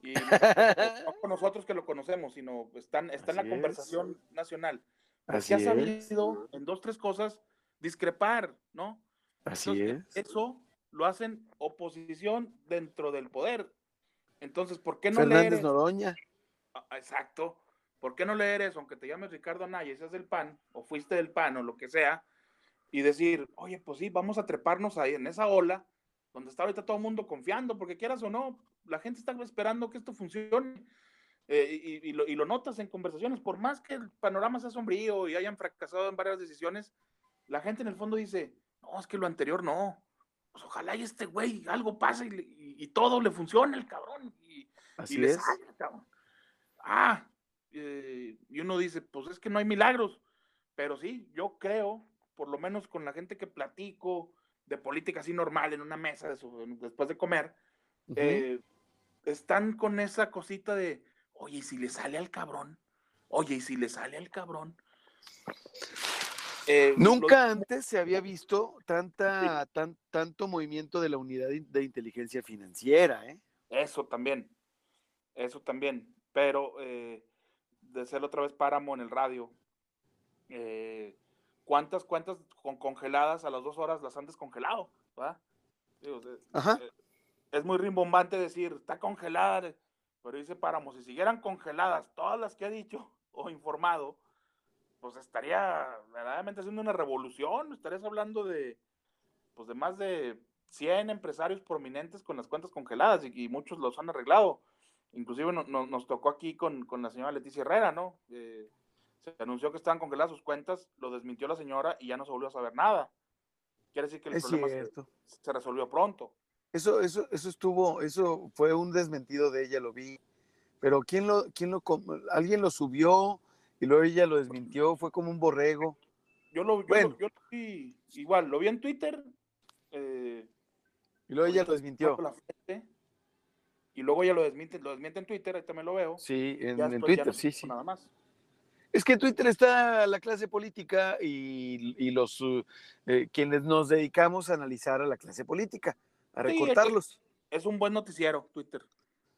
Y no [laughs] con nosotros que lo conocemos, sino están, está en la Así es. conversación nacional. Así Porque ha sabido en dos, tres cosas discrepar, ¿no? así Entonces, es. Eso lo hacen oposición dentro del poder. Entonces, ¿por qué no Fernández leer? Noroña. Ah, Exacto. ¿Por qué no leer eso, aunque te llames Ricardo Anaya y seas del PAN, o fuiste del PAN, o lo que sea, y decir, oye, pues sí, vamos a treparnos ahí en esa ola, donde está ahorita todo el mundo confiando, porque quieras o no, la gente está esperando que esto funcione. eh, y, y lo, y lo notas en conversaciones, por más que el panorama sea sombrío y hayan fracasado en varias decisiones, la gente en el fondo dice, no, es que lo anterior no. Pues ojalá y este güey algo pase y, y- todo le funcione el cabrón. Y, Así le es. salga, cabrón. Ah, eh, y uno dice, pues es que no hay milagros, pero sí, yo creo, por lo menos con la gente que platico de política así normal en una mesa de su- después de comer, eh, están con esa cosita de, oye, ¿y si le sale al cabrón? Oye, ¿y si le sale al cabrón? Eh, lo- Nunca antes se había visto tanta, tan, tanto movimiento de la unidad de de inteligencia financiera, ¿eh? Eso también, eso también, pero eh, de ser otra vez páramo en el radio, eh, ¿cuántas cuentas con congeladas a las dos horas las han descongelado? Digo, Ajá. eh, es muy rimbombante decir, está congelada, pero dice páramo, si siguieran congeladas todas las que ha dicho [laughs] o informado, pues estaría verdaderamente haciendo una revolución, estarías hablando de, pues de más de 100 empresarios prominentes con las cuentas congeladas y, y muchos los han arreglado. Inclusive no- no- nos tocó aquí con, con la señora Leticia Herrera, ¿no? Eh, se anunció que estaban congeladas sus cuentas, lo desmintió la señora y ya no se volvió a saber nada. Quiere decir que el Es problema se, cierto. se resolvió pronto. Eso, eso, eso estuvo, eso fue un desmentido de ella, lo vi. Pero quién lo, quién lo, alguien lo subió y luego ella lo desmintió, fue como un borrego. Yo lo, yo Bueno. lo- yo lo vi igual, lo vi en Twitter. eh, Y luego ella lo desmintió. y luego ella lo desmiente, lo desmiente en Twitter, ahí también lo veo. Sí, en, Twitter, no sí, sí. Nada más. Es que en Twitter está la clase política y, y los uh, eh, quienes nos dedicamos a analizar a la clase política, a Sí, recortarlos. Es un buen noticiero, Twitter.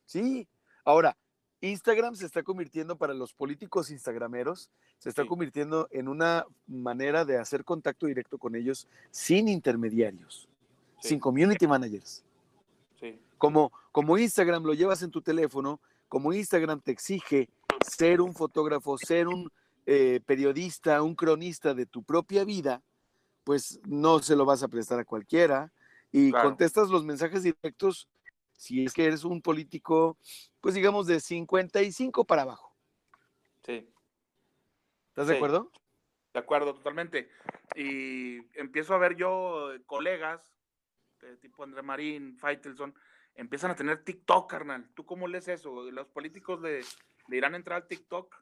Sí. Ahora, Instagram se está convirtiendo para los políticos instagrameros, se está Sí. convirtiendo en una manera de hacer contacto directo con ellos sin intermediarios, Sí. sin community managers. Como, como Instagram lo llevas en tu teléfono, como Instagram te exige ser un fotógrafo, ser un eh, periodista, un cronista de tu propia vida, pues no se lo vas a prestar a cualquiera y Claro. contestas los mensajes directos si es que eres un político, pues digamos de 55 para abajo. Sí. ¿Estás de acuerdo? De acuerdo, totalmente. Y empiezo a ver yo eh, colegas, de tipo André Marín, Faitelson, empiezan a tener TikTok, carnal. ¿Tú cómo lees eso? ¿Los políticos le, le irán a entrar al TikTok?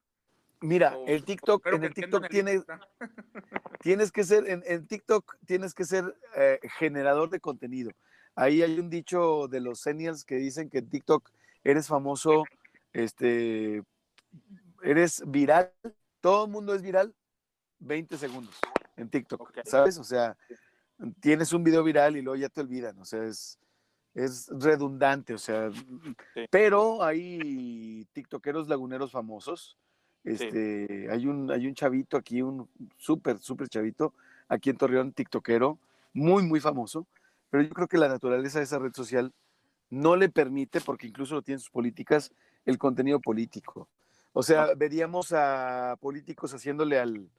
Mira, O- el TikTok, en el TikTok tiene, Insta. [laughs] tienes que ser, en, en TikTok tienes que ser eh, generador de contenido. Ahí hay un dicho de los seniors que dicen que en TikTok eres famoso, este, eres viral, todo el mundo es viral, 20 segundos en TikTok, Ok. ¿sabes? O sea, tienes un video viral y luego ya te olvidan, o sea, es, es redundante, o sea, pero hay tiktokeros laguneros famosos. Este, hay un, hay un chavito aquí, un súper, súper chavito, aquí en Torreón, tiktokero, muy, muy famoso, pero yo creo que la naturaleza de esa red social no le permite, porque incluso lo tienen sus políticas, el contenido político. O sea, veríamos a políticos haciéndole al,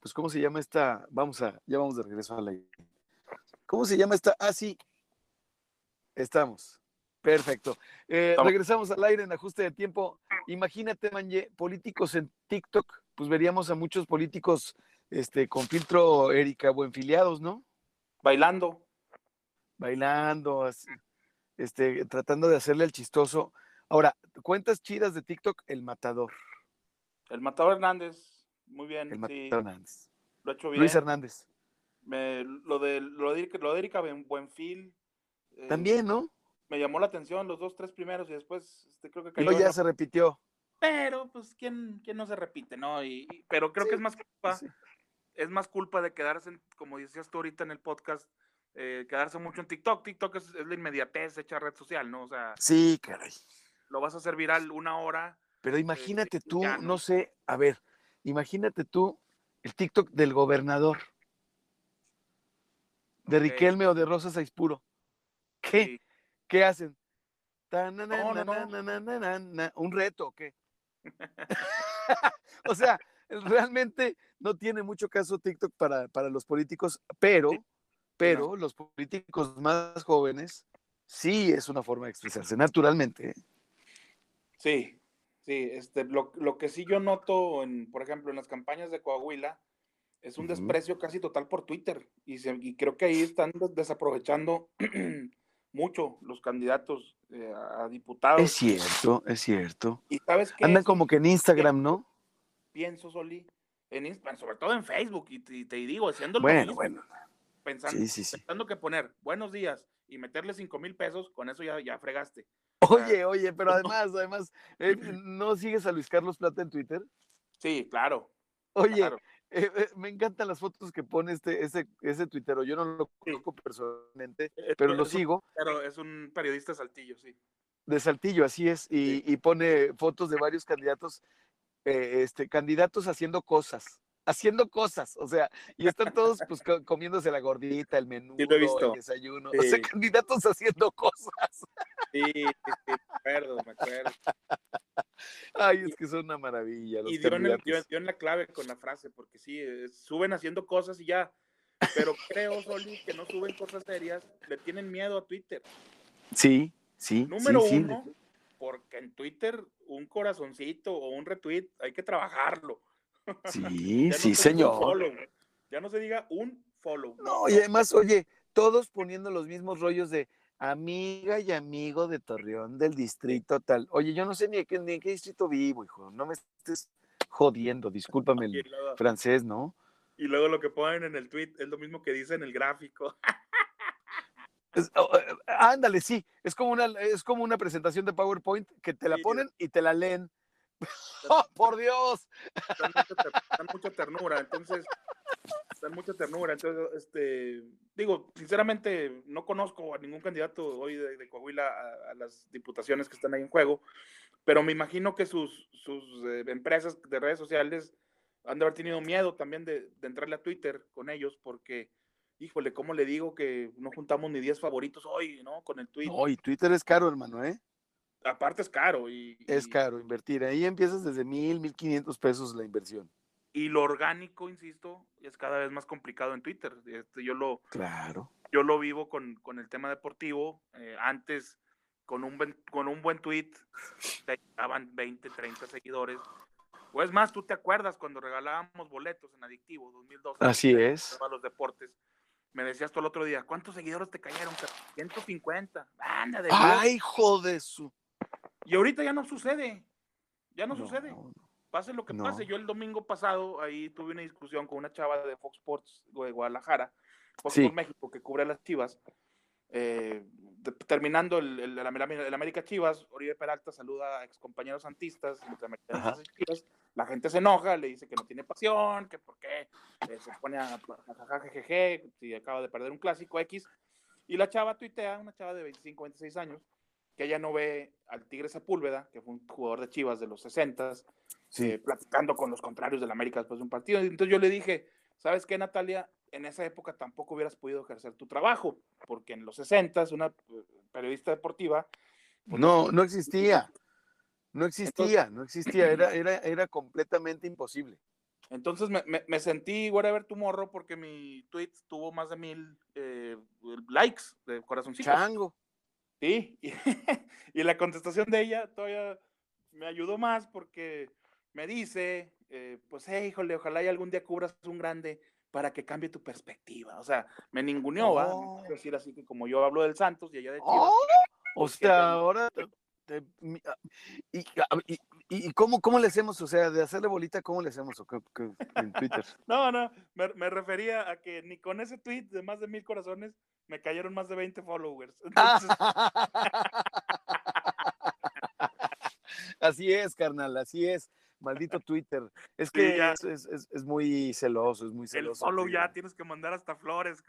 pues, ¿cómo se llama esta? Vamos a, ya vamos de regreso a la... ¿Cómo se llama esta? Ah, sí. Estamos. Perfecto. Eh, Estamos. regresamos al aire en ajuste de tiempo. Imagínate, Manje, políticos en TikTok, pues veríamos a muchos políticos este, con filtro Erika Buenfiliados, ¿no? Bailando. Bailando, así, este, tratando de hacerle al chistoso. Ahora, cuentas chidas de TikTok, El Matador. El Matador Hernández. Muy bien. El sí, Matador Hernández. lo ha hecho bien. Luis Hernández. Me- lo, de, lo, de, Erika- lo de Erika Buenfil. Eh, También, ¿no? Me llamó la atención los dos, tres primeros y después este, creo que cayó. en ya se repitió. Pero, pues, ¿quién, quién no se repite, no? Y, y- pero creo Sí, que es más culpa, Sí. es más culpa de quedarse, en- como decías tú ahorita en el podcast, eh, quedarse mucho en TikTok. TikTok es, es la inmediatez hecha red social, ¿no? O sea, Sí, caray. lo vas a hacer viral una hora. Pero imagínate tú, no no. sé, a ver, imagínate tú el TikTok del gobernador, de. Riquelme o de Rosa Saispuro. ¿Qué? Sí. ¿Qué hacen? No, no, ¿Un reto o qué? o sea, realmente no tiene mucho caso TikTok para, para los políticos, pero, pero los políticos más jóvenes sí es una forma de expresarse, naturalmente. Sí, sí, este, lo, lo que sí yo noto, en, por ejemplo, en las campañas de Coahuila, es un desprecio casi total por Twitter. Y, se- y creo que ahí están des- desaprovechando mucho los candidatos eh, a diputados. Es cierto, es cierto. Y sabes qué Andan Es- como que en Instagram, ¿no? pienso, Soli, en Insta- sobre todo en Facebook, y te, digo, haciendo Bueno, mismo, bueno. pensando, Sí, sí, sí. pensando que poner buenos días y meterle cinco mil pesos, con eso ya, ya fregaste. Oye, oye, pero [laughs] además, además, eh, ¿no sigues a Luis Carlos Plata en Twitter? Sí, claro. Oye, claro. Eh, eh, me encantan las fotos que pone este, ese, ese tuitero. Yo no lo Sí. conozco personalmente, pero lo es sigo Pero es un periodista de saltillo, sí. de Saltillo, así es, y, y pone fotos de varios candidatos, eh, este, candidatos haciendo cosas, haciendo cosas, o sea, y están todos pues co- comiéndose la gordita, el he visto. el desayuno, o sea, Sí. candidatos haciendo cosas. Sí, sí, sí, me acuerdo, me acuerdo. Ay, es que son una maravilla los Y dio en, el- en la clave con la frase, porque sí, eh, suben haciendo cosas y ya. Pero creo, Soli, que no suben cosas serias, le tienen miedo a Twitter. Sí, sí, Número sí, sí, uno, porque en Twitter un corazoncito o un retweet hay que trabajarlo. Sí, no sí, señor. follow, ya no se diga un follow. No, y además, oye, todos poniendo los mismos rollos de amiga y amigo de Torreón del distrito tal. Oye, yo no sé ni, en qué- ni en qué distrito vivo, hijo. No me estés jodiendo, discúlpame el luego, francés, ¿no? y luego lo que ponen en el tweet es lo mismo que dice en el gráfico. [laughs] Es- oh, eh, ándale, sí, es como, una, es como una presentación de PowerPoint que te la ponen y te la leen. ¡Oh, [laughs] por Dios! dan mucha, ternura, entonces, dan mucha ternura, entonces, este, digo, sinceramente, no conozco a ningún candidato hoy de, de Coahuila a, a las diputaciones que están ahí en juego, pero me imagino que sus, sus eh, empresas de redes sociales han de haber tenido miedo también de, de entrarle a Twitter con ellos, porque, híjole, ¿cómo le digo que no juntamos ni 10 favoritos hoy, ¿no? Con el tweet. No, y Twitter es caro, hermano, ¿eh? Aparte es caro y, Es y- caro invertir. Ahí empiezas desde mil, mil quinientos pesos la inversión. y lo orgánico, insisto, es cada vez más complicado en Twitter. Este, yo lo, Claro. yo lo vivo con, con el tema deportivo. eh, antes, con un, buen, con un buen tweet, te llegaban 20, 30 seguidores. O es más, tú te acuerdas cuando regalábamos boletos en Adictivo 2012. Así es. a los deportes. Me decías tú el otro día, ¿cuántos seguidores te cayeron? cara? 150. Anda de. ¡Ay, hijo de su! Y ahorita ya no sucede. Ya no, No, sucede. no. Pase lo que No. pase. Yo el domingo pasado ahí tuve una discusión con una chava de Fox Sports de Guadalajara, Fox Sí. Sports México, que cubre a las chivas. Eh, de- terminando el, el, el el América Chivas, Oribe Peralta saluda a excompañeros santistas, Chivas. La gente se enoja, le dice que no tiene pasión, que por qué eh, se pone a jajajajeje, si acaba de perder un clásico X. Y la chava tuitea, una chava de 25, 26 años, que ella no ve al Tigre Sepúlveda, que fue un jugador de Chivas de los 60 Sí. eh, platicando con los contrarios del América después de un partido. Entonces yo le dije, ¿sabes qué, Natalia? En esa época tampoco hubieras podido ejercer tu trabajo, porque en los 60 una eh, periodista deportiva... pues, No, no existía. No existía, no existía. Era, era, era completamente imposible. Entonces me, me, me sentí whatever tu morro porque mi tweet tuvo más de mil eh, likes de corazoncitos. Chango. Sí, y, [laughs] y la contestación de ella todavía me ayudó más porque me dice, eh, pues, hey, híjole, ojalá y algún día cubras un grande para que cambie tu perspectiva. O sea, me ninguneó, ¿va? Oh. Me quiso decir así que como yo hablo del Santos y ella de Chivas. ¡Oh! O pues, sea, fíjate. ahora. te- ah, y, a- y- y- cómo, cómo le hacemos? O sea, de hacerle bolita, ¿cómo le hacemos? ¿O qué- qué- en Twitter. [laughs] No, no, me, me refería a que ni con ese tweet de más de mil corazones me cayeron más de 20 followers. [laughs] Entonces, [laughs] así es, carnal, así es. Maldito Twitter. Es Sí, que ya. es, es- es- es muy celoso, es muy el celoso. follow Twitter. ya tienes que mandar hasta flores,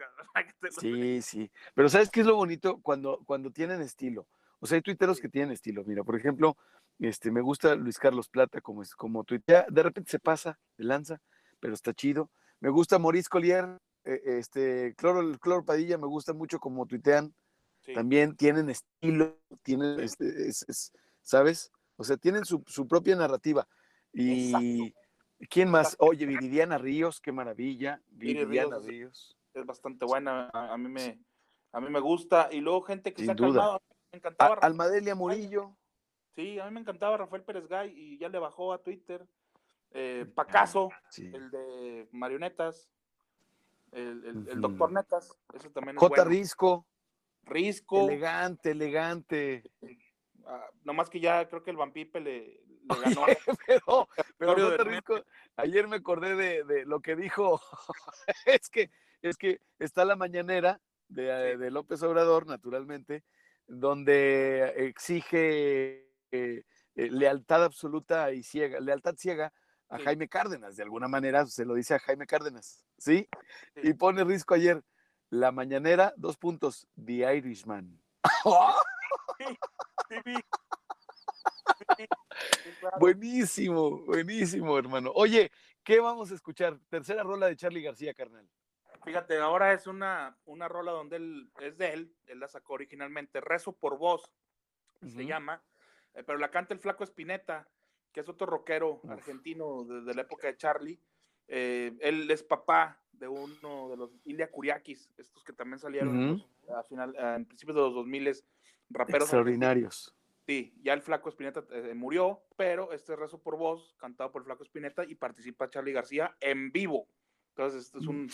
Sí, sí. Pero ¿sabes qué es lo bonito? Cuando, cuando tienen estilo. O sea, hay tuiteros que tienen estilo. Mira, por ejemplo, este, me gusta Luis Carlos Plata como, es, como tuitea. De repente se pasa, de lanza, pero está chido. Me gusta Maurice Collier, eh, este, Cloro, Cloro Padilla, me gusta mucho como tuitean. Sí. También tienen estilo, tienen, este, es- es- ¿sabes? O sea, tienen su, su propia narrativa. Y ¿quién más? Exacto. Oye, Viridiana Ríos, qué maravilla. Viri Viridiana Ríos es- Ríos. es bastante buena, a, a mí me a mí me gusta y luego gente que Sin se ha duda. calmado, me encantaba Almadelia Murillo. Sí, a mí me encantaba Rafael Pérez Gay y ya le bajó a Twitter. Eh, Pacaso, Sí. el de marionetas, el, el, el doctor Netas, eso también es J. bueno. Risco, Risco, elegante, elegante. ah, nomás que ya creo que el Vampipe le, le ganó. Oye, [laughs] pero, pero J. Risco, ayer me acordé de, de lo que dijo. [laughs] es que es que está la mañanera de, de López Obrador, naturalmente, donde exige eh, eh, lealtad absoluta y ciega, lealtad ciega a Sí. Jaime Cárdenas, de alguna manera se lo dice a Jaime Cárdenas, ¿sí? Sí. Y pone Risco ayer, la mañanera, dos puntos, The Irishman. Sí, claro. Buenísimo, buenísimo, hermano. Oye, ¿qué vamos a escuchar? Tercera rola de Charlie García, carnal. Fíjate, ahora es una, una rola donde él es de él, él la sacó originalmente, Rezo por Voz, se Ujú. llama, eh, pero la canta el Flaco Espineta, que es otro rockero Uf. argentino de, de la época de Charlie. Eh, él es papá de uno de los Ilia Kuriakis, estos que también salieron los- a final, a- en principios de los 2000 raperos Extraordinarios. Sí, ya el Flaco Espineta eh, murió, pero este rezo por voz, cantado por el Flaco Espineta, y participa Charlie García en vivo. Entonces, este es un,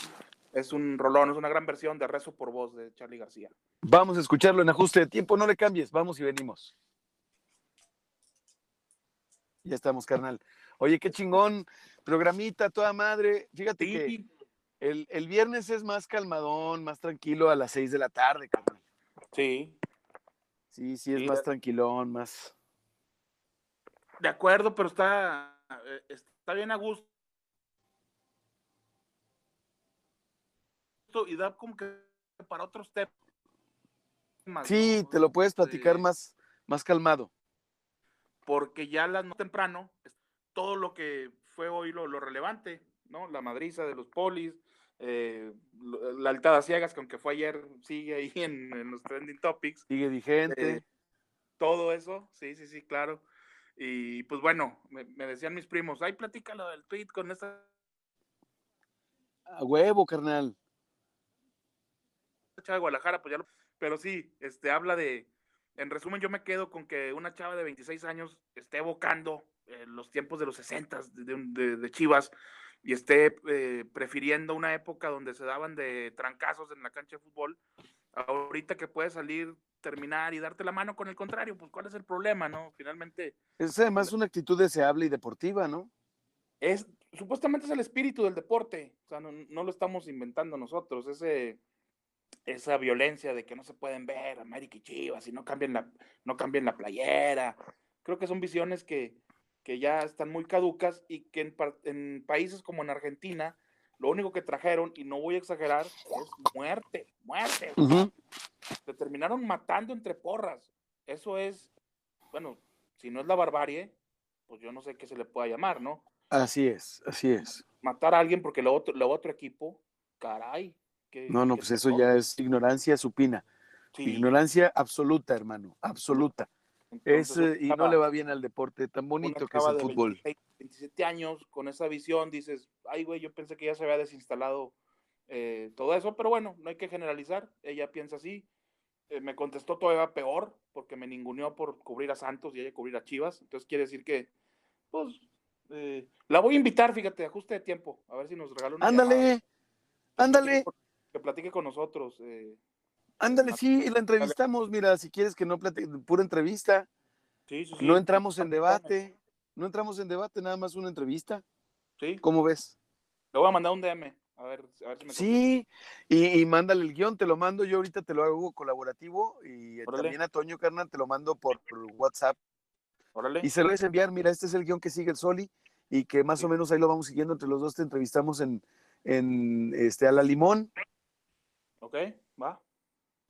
es un rolón, es una gran versión de rezo por voz de Charlie García. Vamos a escucharlo en ajuste de tiempo, no le cambies, vamos y venimos. Ya estamos, carnal. Oye, qué chingón, programita, toda madre. Fíjate Sí, que el, el viernes es más calmadón, más tranquilo a las seis de la tarde, carnal. sí, Sí, sí, es Sí, más de- tranquilón, más. de acuerdo, pero está, eh, está bien a gusto. Y da como que para otros temas. Sí, te lo puedes platicar más, más calmado. Porque ya las no temprano, todo lo que fue hoy lo, lo relevante, ¿no? La madriza de los polis, eh, la altada ciegas, que aunque fue ayer, sigue ahí [laughs] en, en los trending topics, Sigue vigente. eh, todo eso, sí, sí, sí, claro. Y pues bueno, me, me decían mis primos, ay, platícalo del tweet con esta A huevo, carnal. de Guadalajara, pues ya lo... Pero sí, este, habla de, en resumen, yo me quedo con que una chava de 26 años esté evocando eh, los tiempos de los 60 de, de- de Chivas y esté eh, prefiriendo una época donde se daban de trancazos en la cancha de fútbol, ahorita que puede salir, terminar y darte la mano con el contrario, pues cuál es el problema, ¿no? Finalmente, Es además una actitud deseable y deportiva, ¿no? es, supuestamente es el espíritu del deporte, o sea, no, no lo estamos inventando nosotros, ese, esa violencia de que no se pueden ver América y Chivas y no cambien la, no cambien la playera. Creo que son visiones que, que ya están muy caducas y que en, países como en Argentina, lo único que trajeron, y no voy a exagerar, es muerte, muerte. Se terminaron matando entre porras. Eso es, bueno, si no es la barbarie, pues yo no sé qué se le pueda llamar, ¿no? Así es, así es. Matar a alguien porque lo otro, lo otro equipo, caray. No, no, pues eso ya es ignorancia supina. Sí, Ignorancia absoluta, hermano, absoluta. entonces, Es, eh, y no le va bien al deporte tan bonito que es el de fútbol. 26, 27 años con esa visión, dices, ay, güey, yo pensé que ya se había desinstalado eh, todo eso, pero bueno, no hay que generalizar, ella piensa así. Eh, me contestó todavía peor, porque me ninguneó por cubrir a Santos y ella cubrir a Chivas, entonces quiere decir que, pues, eh, la voy a invitar, fíjate, ajuste de tiempo, a ver si nos regala una llamada, Ándale, ándale, que platique con nosotros. eh, ándale, sí, la entrevistamos. Mira, si quieres que no platique, pura entrevista. sí, sí, sí, No entramos en debate, no entramos en debate, nada más una entrevista. Sí, ¿Cómo ves? le voy a mandar un DM, a ver, a ver si me Sí, y, y mándale el guion, te lo mando, yo ahorita te lo hago colaborativo y Órale. también a Toño Carnal te lo mando por, por WhatsApp. Órale. y se lo vas a enviar, mira, este es el guion que sigue el Soli y que más o menos ahí lo vamos siguiendo entre los dos, te entrevistamos en, en este, a la limón, Ok, va.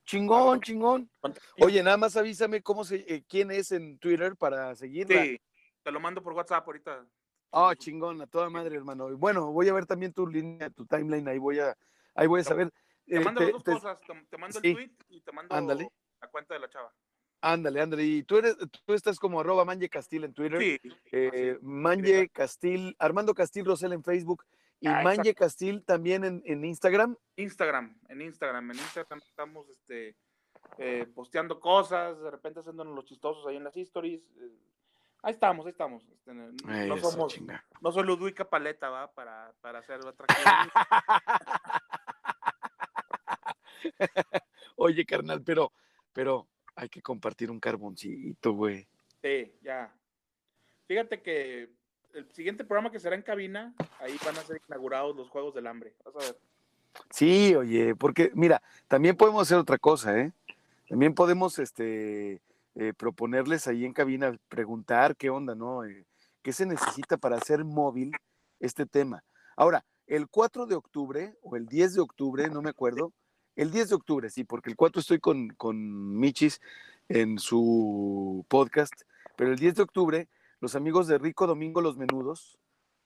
chingón, chingón. ¿Cuánto- Oye, nada más avísame cómo se, eh, quién es en Twitter para seguirla. Sí, te lo mando por WhatsApp ahorita. Ah, chingón, a toda madre, hermano. Y bueno, voy a ver también tu línea, tu timeline, ahí voy a, ahí voy a saber. Te eh, mando te- las dos te- cosas. Te, te mando sí. el tweet y te mando Ándale. la cuenta de la chava. Ándale, ándale. Y tú eres, tú estás como arroba Manje Castil en Twitter. Sí. eh. Manje Castil, Armando Castil Rosel en Facebook y Ah, Manje Castil también en, en Instagram. Instagram, en Instagram, en Instagram estamos este, eh, posteando cosas, de repente haciéndonos los chistosos ahí en las stories. eh, ahí estamos, ahí estamos. este, no, somos, no soy Ludwika Paleta, ¿va? Para, para hacer atractivo. [laughs] [laughs] Oye, carnal, pero, pero hay que compartir un carboncito, güey. Sí, ya. Fíjate que el siguiente programa que será en cabina, ahí van a ser inaugurados los Juegos del Hambre. Vas a ver. Sí, oye, porque mira, también podemos hacer otra cosa, ¿eh? También podemos, este, eh, proponerles ahí en cabina, preguntar qué onda, ¿no? Eh, ¿Qué se necesita para hacer móvil este tema? Ahora, el 4 de octubre o el 10 de octubre, no me acuerdo, el 10 de octubre, sí, porque el 4 estoy con, con Michis en su podcast, pero el 10 de octubre, los amigos de Rico Domingo Los Menudos,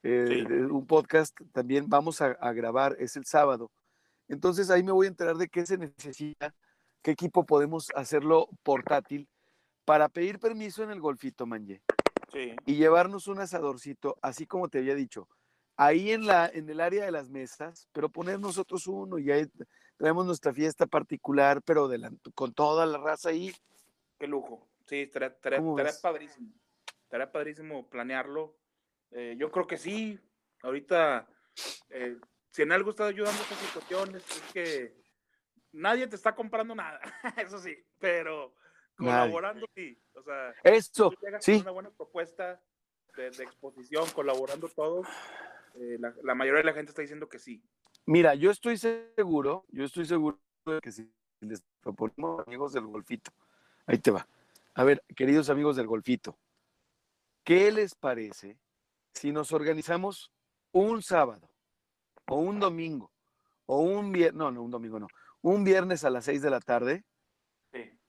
eh, Sí. un podcast también vamos a, a grabar, es el sábado. Entonces ahí me voy a enterar de qué se necesita, qué equipo podemos hacerlo portátil para pedir permiso en el golfito, Manje, Sí. y llevarnos un asadorcito, así como te había dicho, ahí en, la, en el área de las mesas, pero poner nosotros uno y ahí traemos nuestra fiesta particular, pero de la- con toda la raza ahí. Qué lujo. Sí, estaría, padrísimo. Estaría padrísimo planearlo. Eh, yo creo que sí. Ahorita, eh, si en algo está ayudando estas situaciones, es que nadie te está comprando nada, [laughs] eso sí, pero colaborando sí. O sea, esto, sí. una buena propuesta de, exposición, colaborando todos, eh, la, mayoría de la gente está diciendo que sí. Mira, yo estoy seguro, yo estoy seguro de que si les proponemos amigos del golfito, ahí te va. A ver, queridos amigos del golfito, ¿qué les parece si nos organizamos un sábado o un domingo o un viernes, no, no, un domingo no, un viernes a las seis de la tarde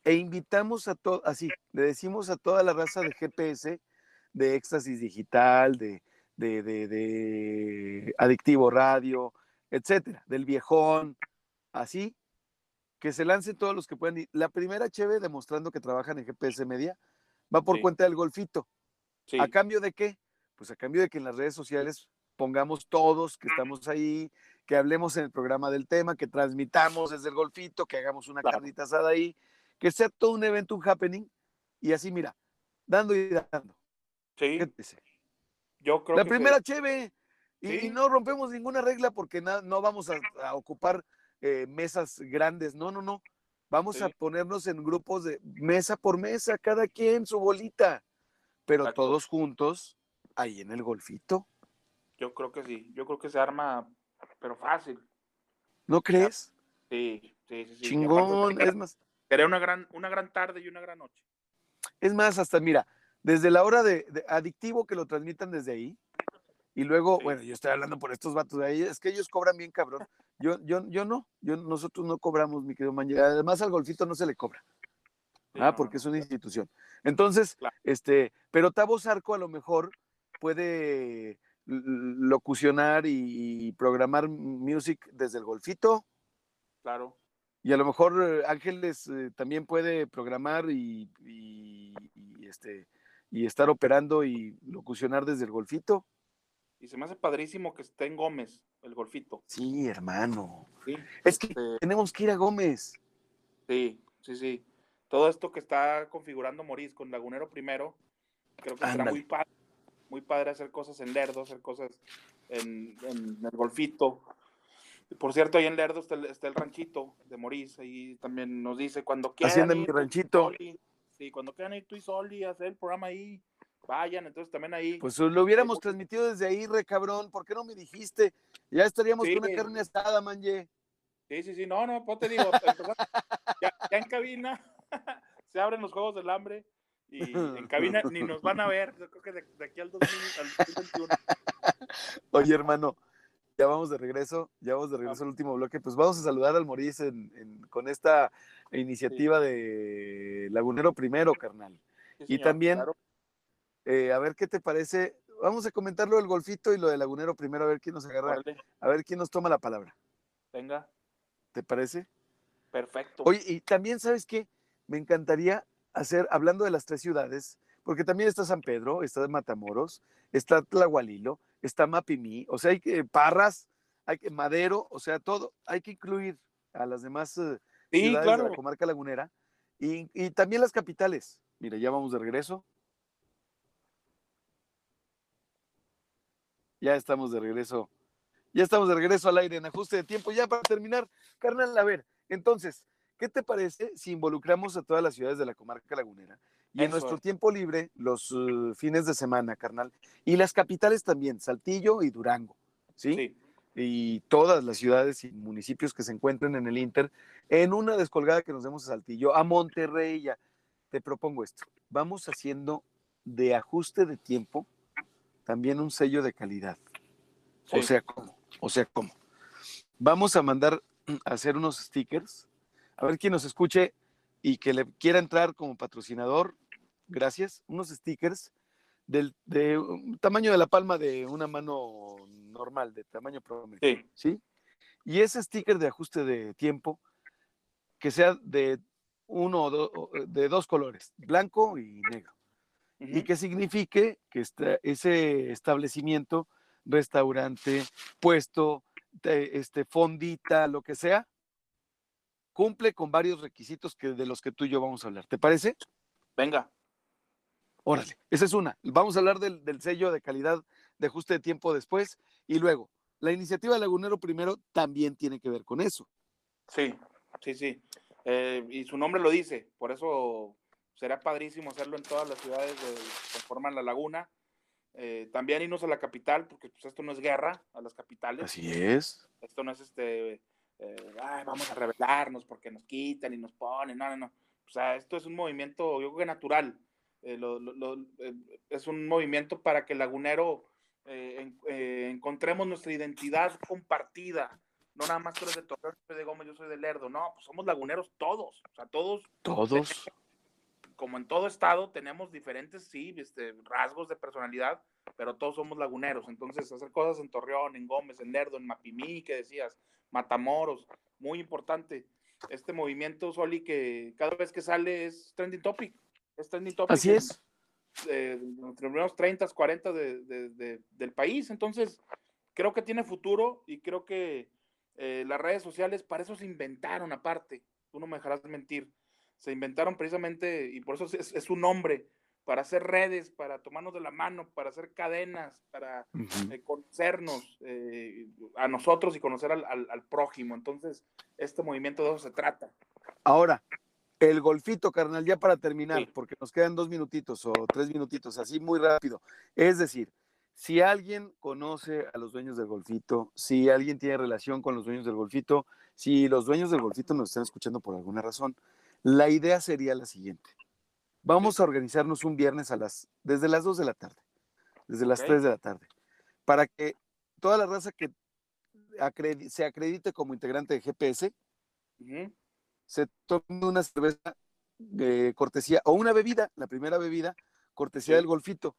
e invitamos a todos, así, le decimos a toda la raza de GPS, de Éxtasis Digital, de, de, de, Adictivo Radio, etcétera, del Viejón, así, que se lancen todos los que puedan. Ir. La primera cheve demostrando que trabajan en GPS Media va por cuenta del golfito. ¿A cambio de qué? Pues a cambio de que en las redes sociales pongamos todos que estamos ahí, que hablemos en el programa del tema, que transmitamos desde el golfito, que hagamos una carnita asada ahí, que sea todo un evento, un happening, y así, mira, dando y dando. Sí. Yo creo La primera cheve, y, no rompemos ninguna regla porque no vamos a, ocupar eh, mesas grandes, no, no, no. Vamos a ponernos en grupos de mesa por mesa, cada quien su bolita, pero todos juntos ahí en el golfito. Yo creo que sí, yo creo que se arma, pero fácil. ¿No crees? Sí, sí, sí. Chingón, es más. Sería una gran, una gran tarde y una gran noche. Es más, hasta mira, desde la hora de, adictivo que lo transmitan desde ahí, y luego, bueno, yo estoy hablando por estos vatos de ahí, es que ellos cobran bien cabrón. Yo, yo, yo no, yo, nosotros no cobramos, mi querido Manje. Además, al golfito no se le cobra. Ah, porque es una institución. Entonces, este, pero Tavo Zarco a lo mejor puede locucionar y, programar music desde el golfito. Claro. Y a lo mejor Ángeles eh, también puede programar y, este, y estar operando y locucionar desde el golfito. Y se me hace padrísimo que esté en Gómez, el golfito. Sí, hermano. Es que este tenemos que ir a Gómez. Sí, sí, sí. Todo esto que está configurando Moris con Lagunero primero, creo que será muy padre. Muy padre hacer cosas en Lerdo, hacer cosas en, en el golfito. Por cierto, ahí en Lerdo está el, ranchito de Moris, ahí también nos dice cuando quieran. Haciendo mi ranchito. sí, cuando quieran ir tú y Soli a hacer el programa ahí, vayan, entonces también ahí. Pues lo hubiéramos transmitido desde ahí, re cabrón, ¿por qué no me dijiste? Ya estaríamos con una carne asada, manje. Sí, sí, sí, no, no, pues te digo, [laughs] ya, en cabina [laughs] se abren los juegos del hambre y en [laughs] cabina ni nos van a ver, yo creo que de, aquí al, 2021. Oye, hermano, ya vamos de regreso, ya vamos de regreso al último bloque. Pues vamos a saludar al Moris con esta iniciativa de Lagunero Primero, carnal. y también, eh, a ver qué te parece. Vamos a comentar lo del golfito y lo de Lagunero Primero, a ver quién nos agarra, a ver quién nos toma la palabra. Venga. ¿Te parece? Perfecto. Oye, y también, ¿sabes qué? Me encantaría hacer, hablando de las tres ciudades, porque también está San Pedro, está Matamoros, está Tlahualilo, está Mapimí, o sea, hay que Parras, hay que Madero, o sea, todo, hay que incluir a las demás eh, ciudades de la comarca lagunera y, y también las capitales. Mira, ya vamos de regreso. Ya estamos de regreso. Ya estamos de regreso al aire en ajuste de tiempo. Ya para terminar, carnal, a ver, entonces, ¿qué te parece si involucramos a todas las ciudades de la comarca lagunera y en nuestro tiempo libre, los uh, fines de semana, carnal, y las capitales también, Saltillo y Durango, ¿sí? Y todas las ciudades y municipios que se encuentren en el Inter, en una descolgada que nos demos a Saltillo, a Monterrey, ya. Te propongo esto. Vamos haciendo de ajuste de tiempo también un sello de calidad. O sea, ¿cómo? O sea, ¿cómo? Vamos a mandar [clears throat] a hacer unos stickers. A ver quién nos escuche y que le quiera entrar como patrocinador gracias, unos stickers del de tamaño de la palma de una mano normal, de tamaño promedio. Sí. Y ese sticker de ajuste de tiempo, que sea de uno o de dos colores, blanco y negro. Y que signifique que ese establecimiento, restaurante, puesto, este, fondita, lo que sea, cumple con varios requisitos que, de los que tú y yo vamos a hablar. ¿Te parece? Venga. Órale, esa es una. Vamos a hablar del, del sello de calidad de ajuste de tiempo después. Y luego, la iniciativa Lagunero primero también tiene que ver con eso. Sí, sí, sí. Eh, y su nombre lo dice, por eso será padrísimo hacerlo en todas las ciudades de, que forman la laguna. Eh, también irnos a la capital, porque pues, esto no es guerra a las capitales. Así es. Esto no es este, eh, "Ay, vamos a rebelarnos porque nos quitan y nos ponen, no, no, no. O sea, esto es un movimiento, yo creo que natural. Eh, lo- lo- eh, es un movimiento para que el lagunero en- encontremos nuestra identidad compartida. No nada más tú eres de Torreón, yo soy de Gómez, yo soy de Lerdo. No, pues somos laguneros todos. O sea, todos Todos. Como en todo estado, tenemos diferentes, sí, este, rasgos de personalidad, pero todos somos laguneros. Entonces, hacer cosas en Torreón, en Gómez, en Lerdo, en Mapimí, que decías, Matamoros, muy importante. Este movimiento, Soli, que cada vez que sale es trending topic. Es trending topic. Así es. eh, entre los primeros 30, 40 de, de- de- del país. Entonces, creo que tiene futuro y creo que eh, las redes sociales para eso se inventaron aparte. Tú no me dejarás mentir. Se inventaron precisamente, y por eso es, es su nombre, para hacer redes, para tomarnos de la mano, para hacer cadenas, para eh, conocernos eh, a nosotros y conocer al, al- al prójimo. Entonces, este movimiento de eso se trata. Ahora, el golfito, carnal, ya para terminar, Sí. porque nos quedan dos minutitos o tres minutitos, así muy rápido. Es decir, si alguien conoce a los dueños del golfito, si alguien tiene relación con los dueños del golfito, si los dueños del golfito nos están escuchando por alguna razón, la idea sería la siguiente. Vamos a organizarnos un viernes a las, desde las 2 de la tarde, desde las Ok. 3 de la tarde, para que toda la raza que se acredite como integrante de GPS, se tome una cerveza de cortesía o una bebida, la primera bebida, cortesía Sí. del golfito.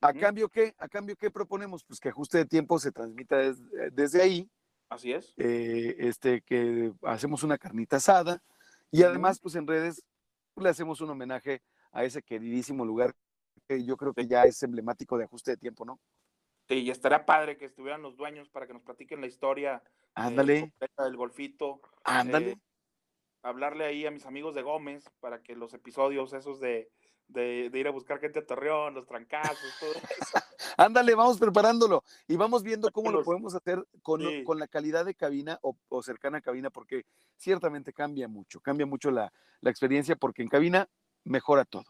¿A cambio qué? ¿A cambio qué proponemos? Pues que ajuste de tiempo se transmita des- desde ahí, Así es. eh, este, que hacemos una carnita asada y además, pues en redes le hacemos un homenaje a ese queridísimo lugar que yo creo que ya es emblemático de ajuste de tiempo, ¿no? Sí, y estaría padre que estuvieran los dueños para que nos platiquen la historia eh, Ándale, del golfito. ándale. eh, hablarle ahí a mis amigos de Gómez para que los episodios esos de, de, de ir a buscar gente a Torreón, los trancazos, todo [laughs] eso. Ándale, vamos preparándolo y vamos viendo [laughs] cómo lo podemos hacer con, Sí. con la calidad de cabina o, o cercana a cabina, porque ciertamente cambia mucho, cambia mucho la, la experiencia, porque en cabina mejora todo.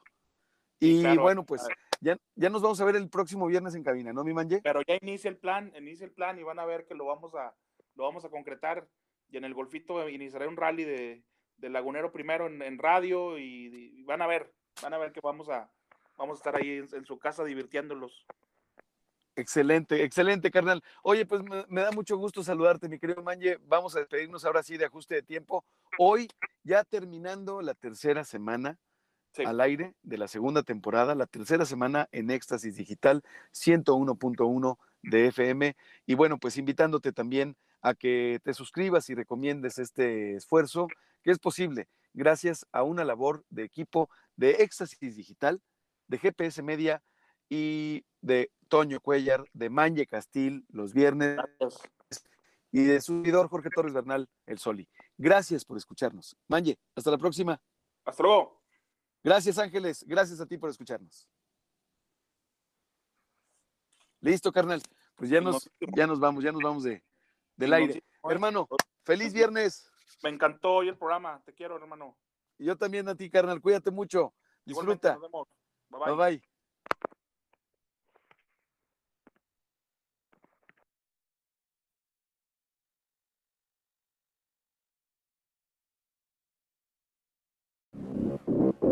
Y claro, bueno, pues ya, ya nos vamos a ver el próximo viernes en cabina, ¿no, mi manje? Pero ya inicia el plan, inicia el plan y van a ver que lo vamos a, lo vamos a concretar. Y en el golfito iniciaré un rally de, de Lagunero primero en, en radio y, y van a ver, van a ver que vamos a, vamos a estar ahí en, en su casa divirtiéndolos. Excelente, excelente, carnal. Oye, pues me, me da mucho gusto saludarte, mi querido Manje. Vamos a despedirnos ahora sí de ajuste de tiempo. Hoy, ya terminando la tercera semana Sí. al aire de la segunda temporada, la tercera semana en Éxtasis Digital 101.1 de FM. Y bueno, pues invitándote también a que te suscribas y recomiendes este esfuerzo, que es posible gracias a una labor de equipo de Éxtasis Digital, de GPS Media y de Toño Cuellar, de Manje Castil, los viernes, Gracias. y de su servidor Jorge Torres Bernal, el Soli. Gracias por escucharnos. Manje, hasta la próxima. Hasta luego. Gracias, Ángeles. Gracias a ti por escucharnos. Listo, carnal. Pues ya nos, ya nos vamos, ya nos vamos de, del aire. Hermano, feliz viernes. Me encantó hoy el programa. Te quiero, hermano. Y yo también a ti, carnal. Cuídate mucho. Disfruta. Nos vemos. Bye bye. Bye bye.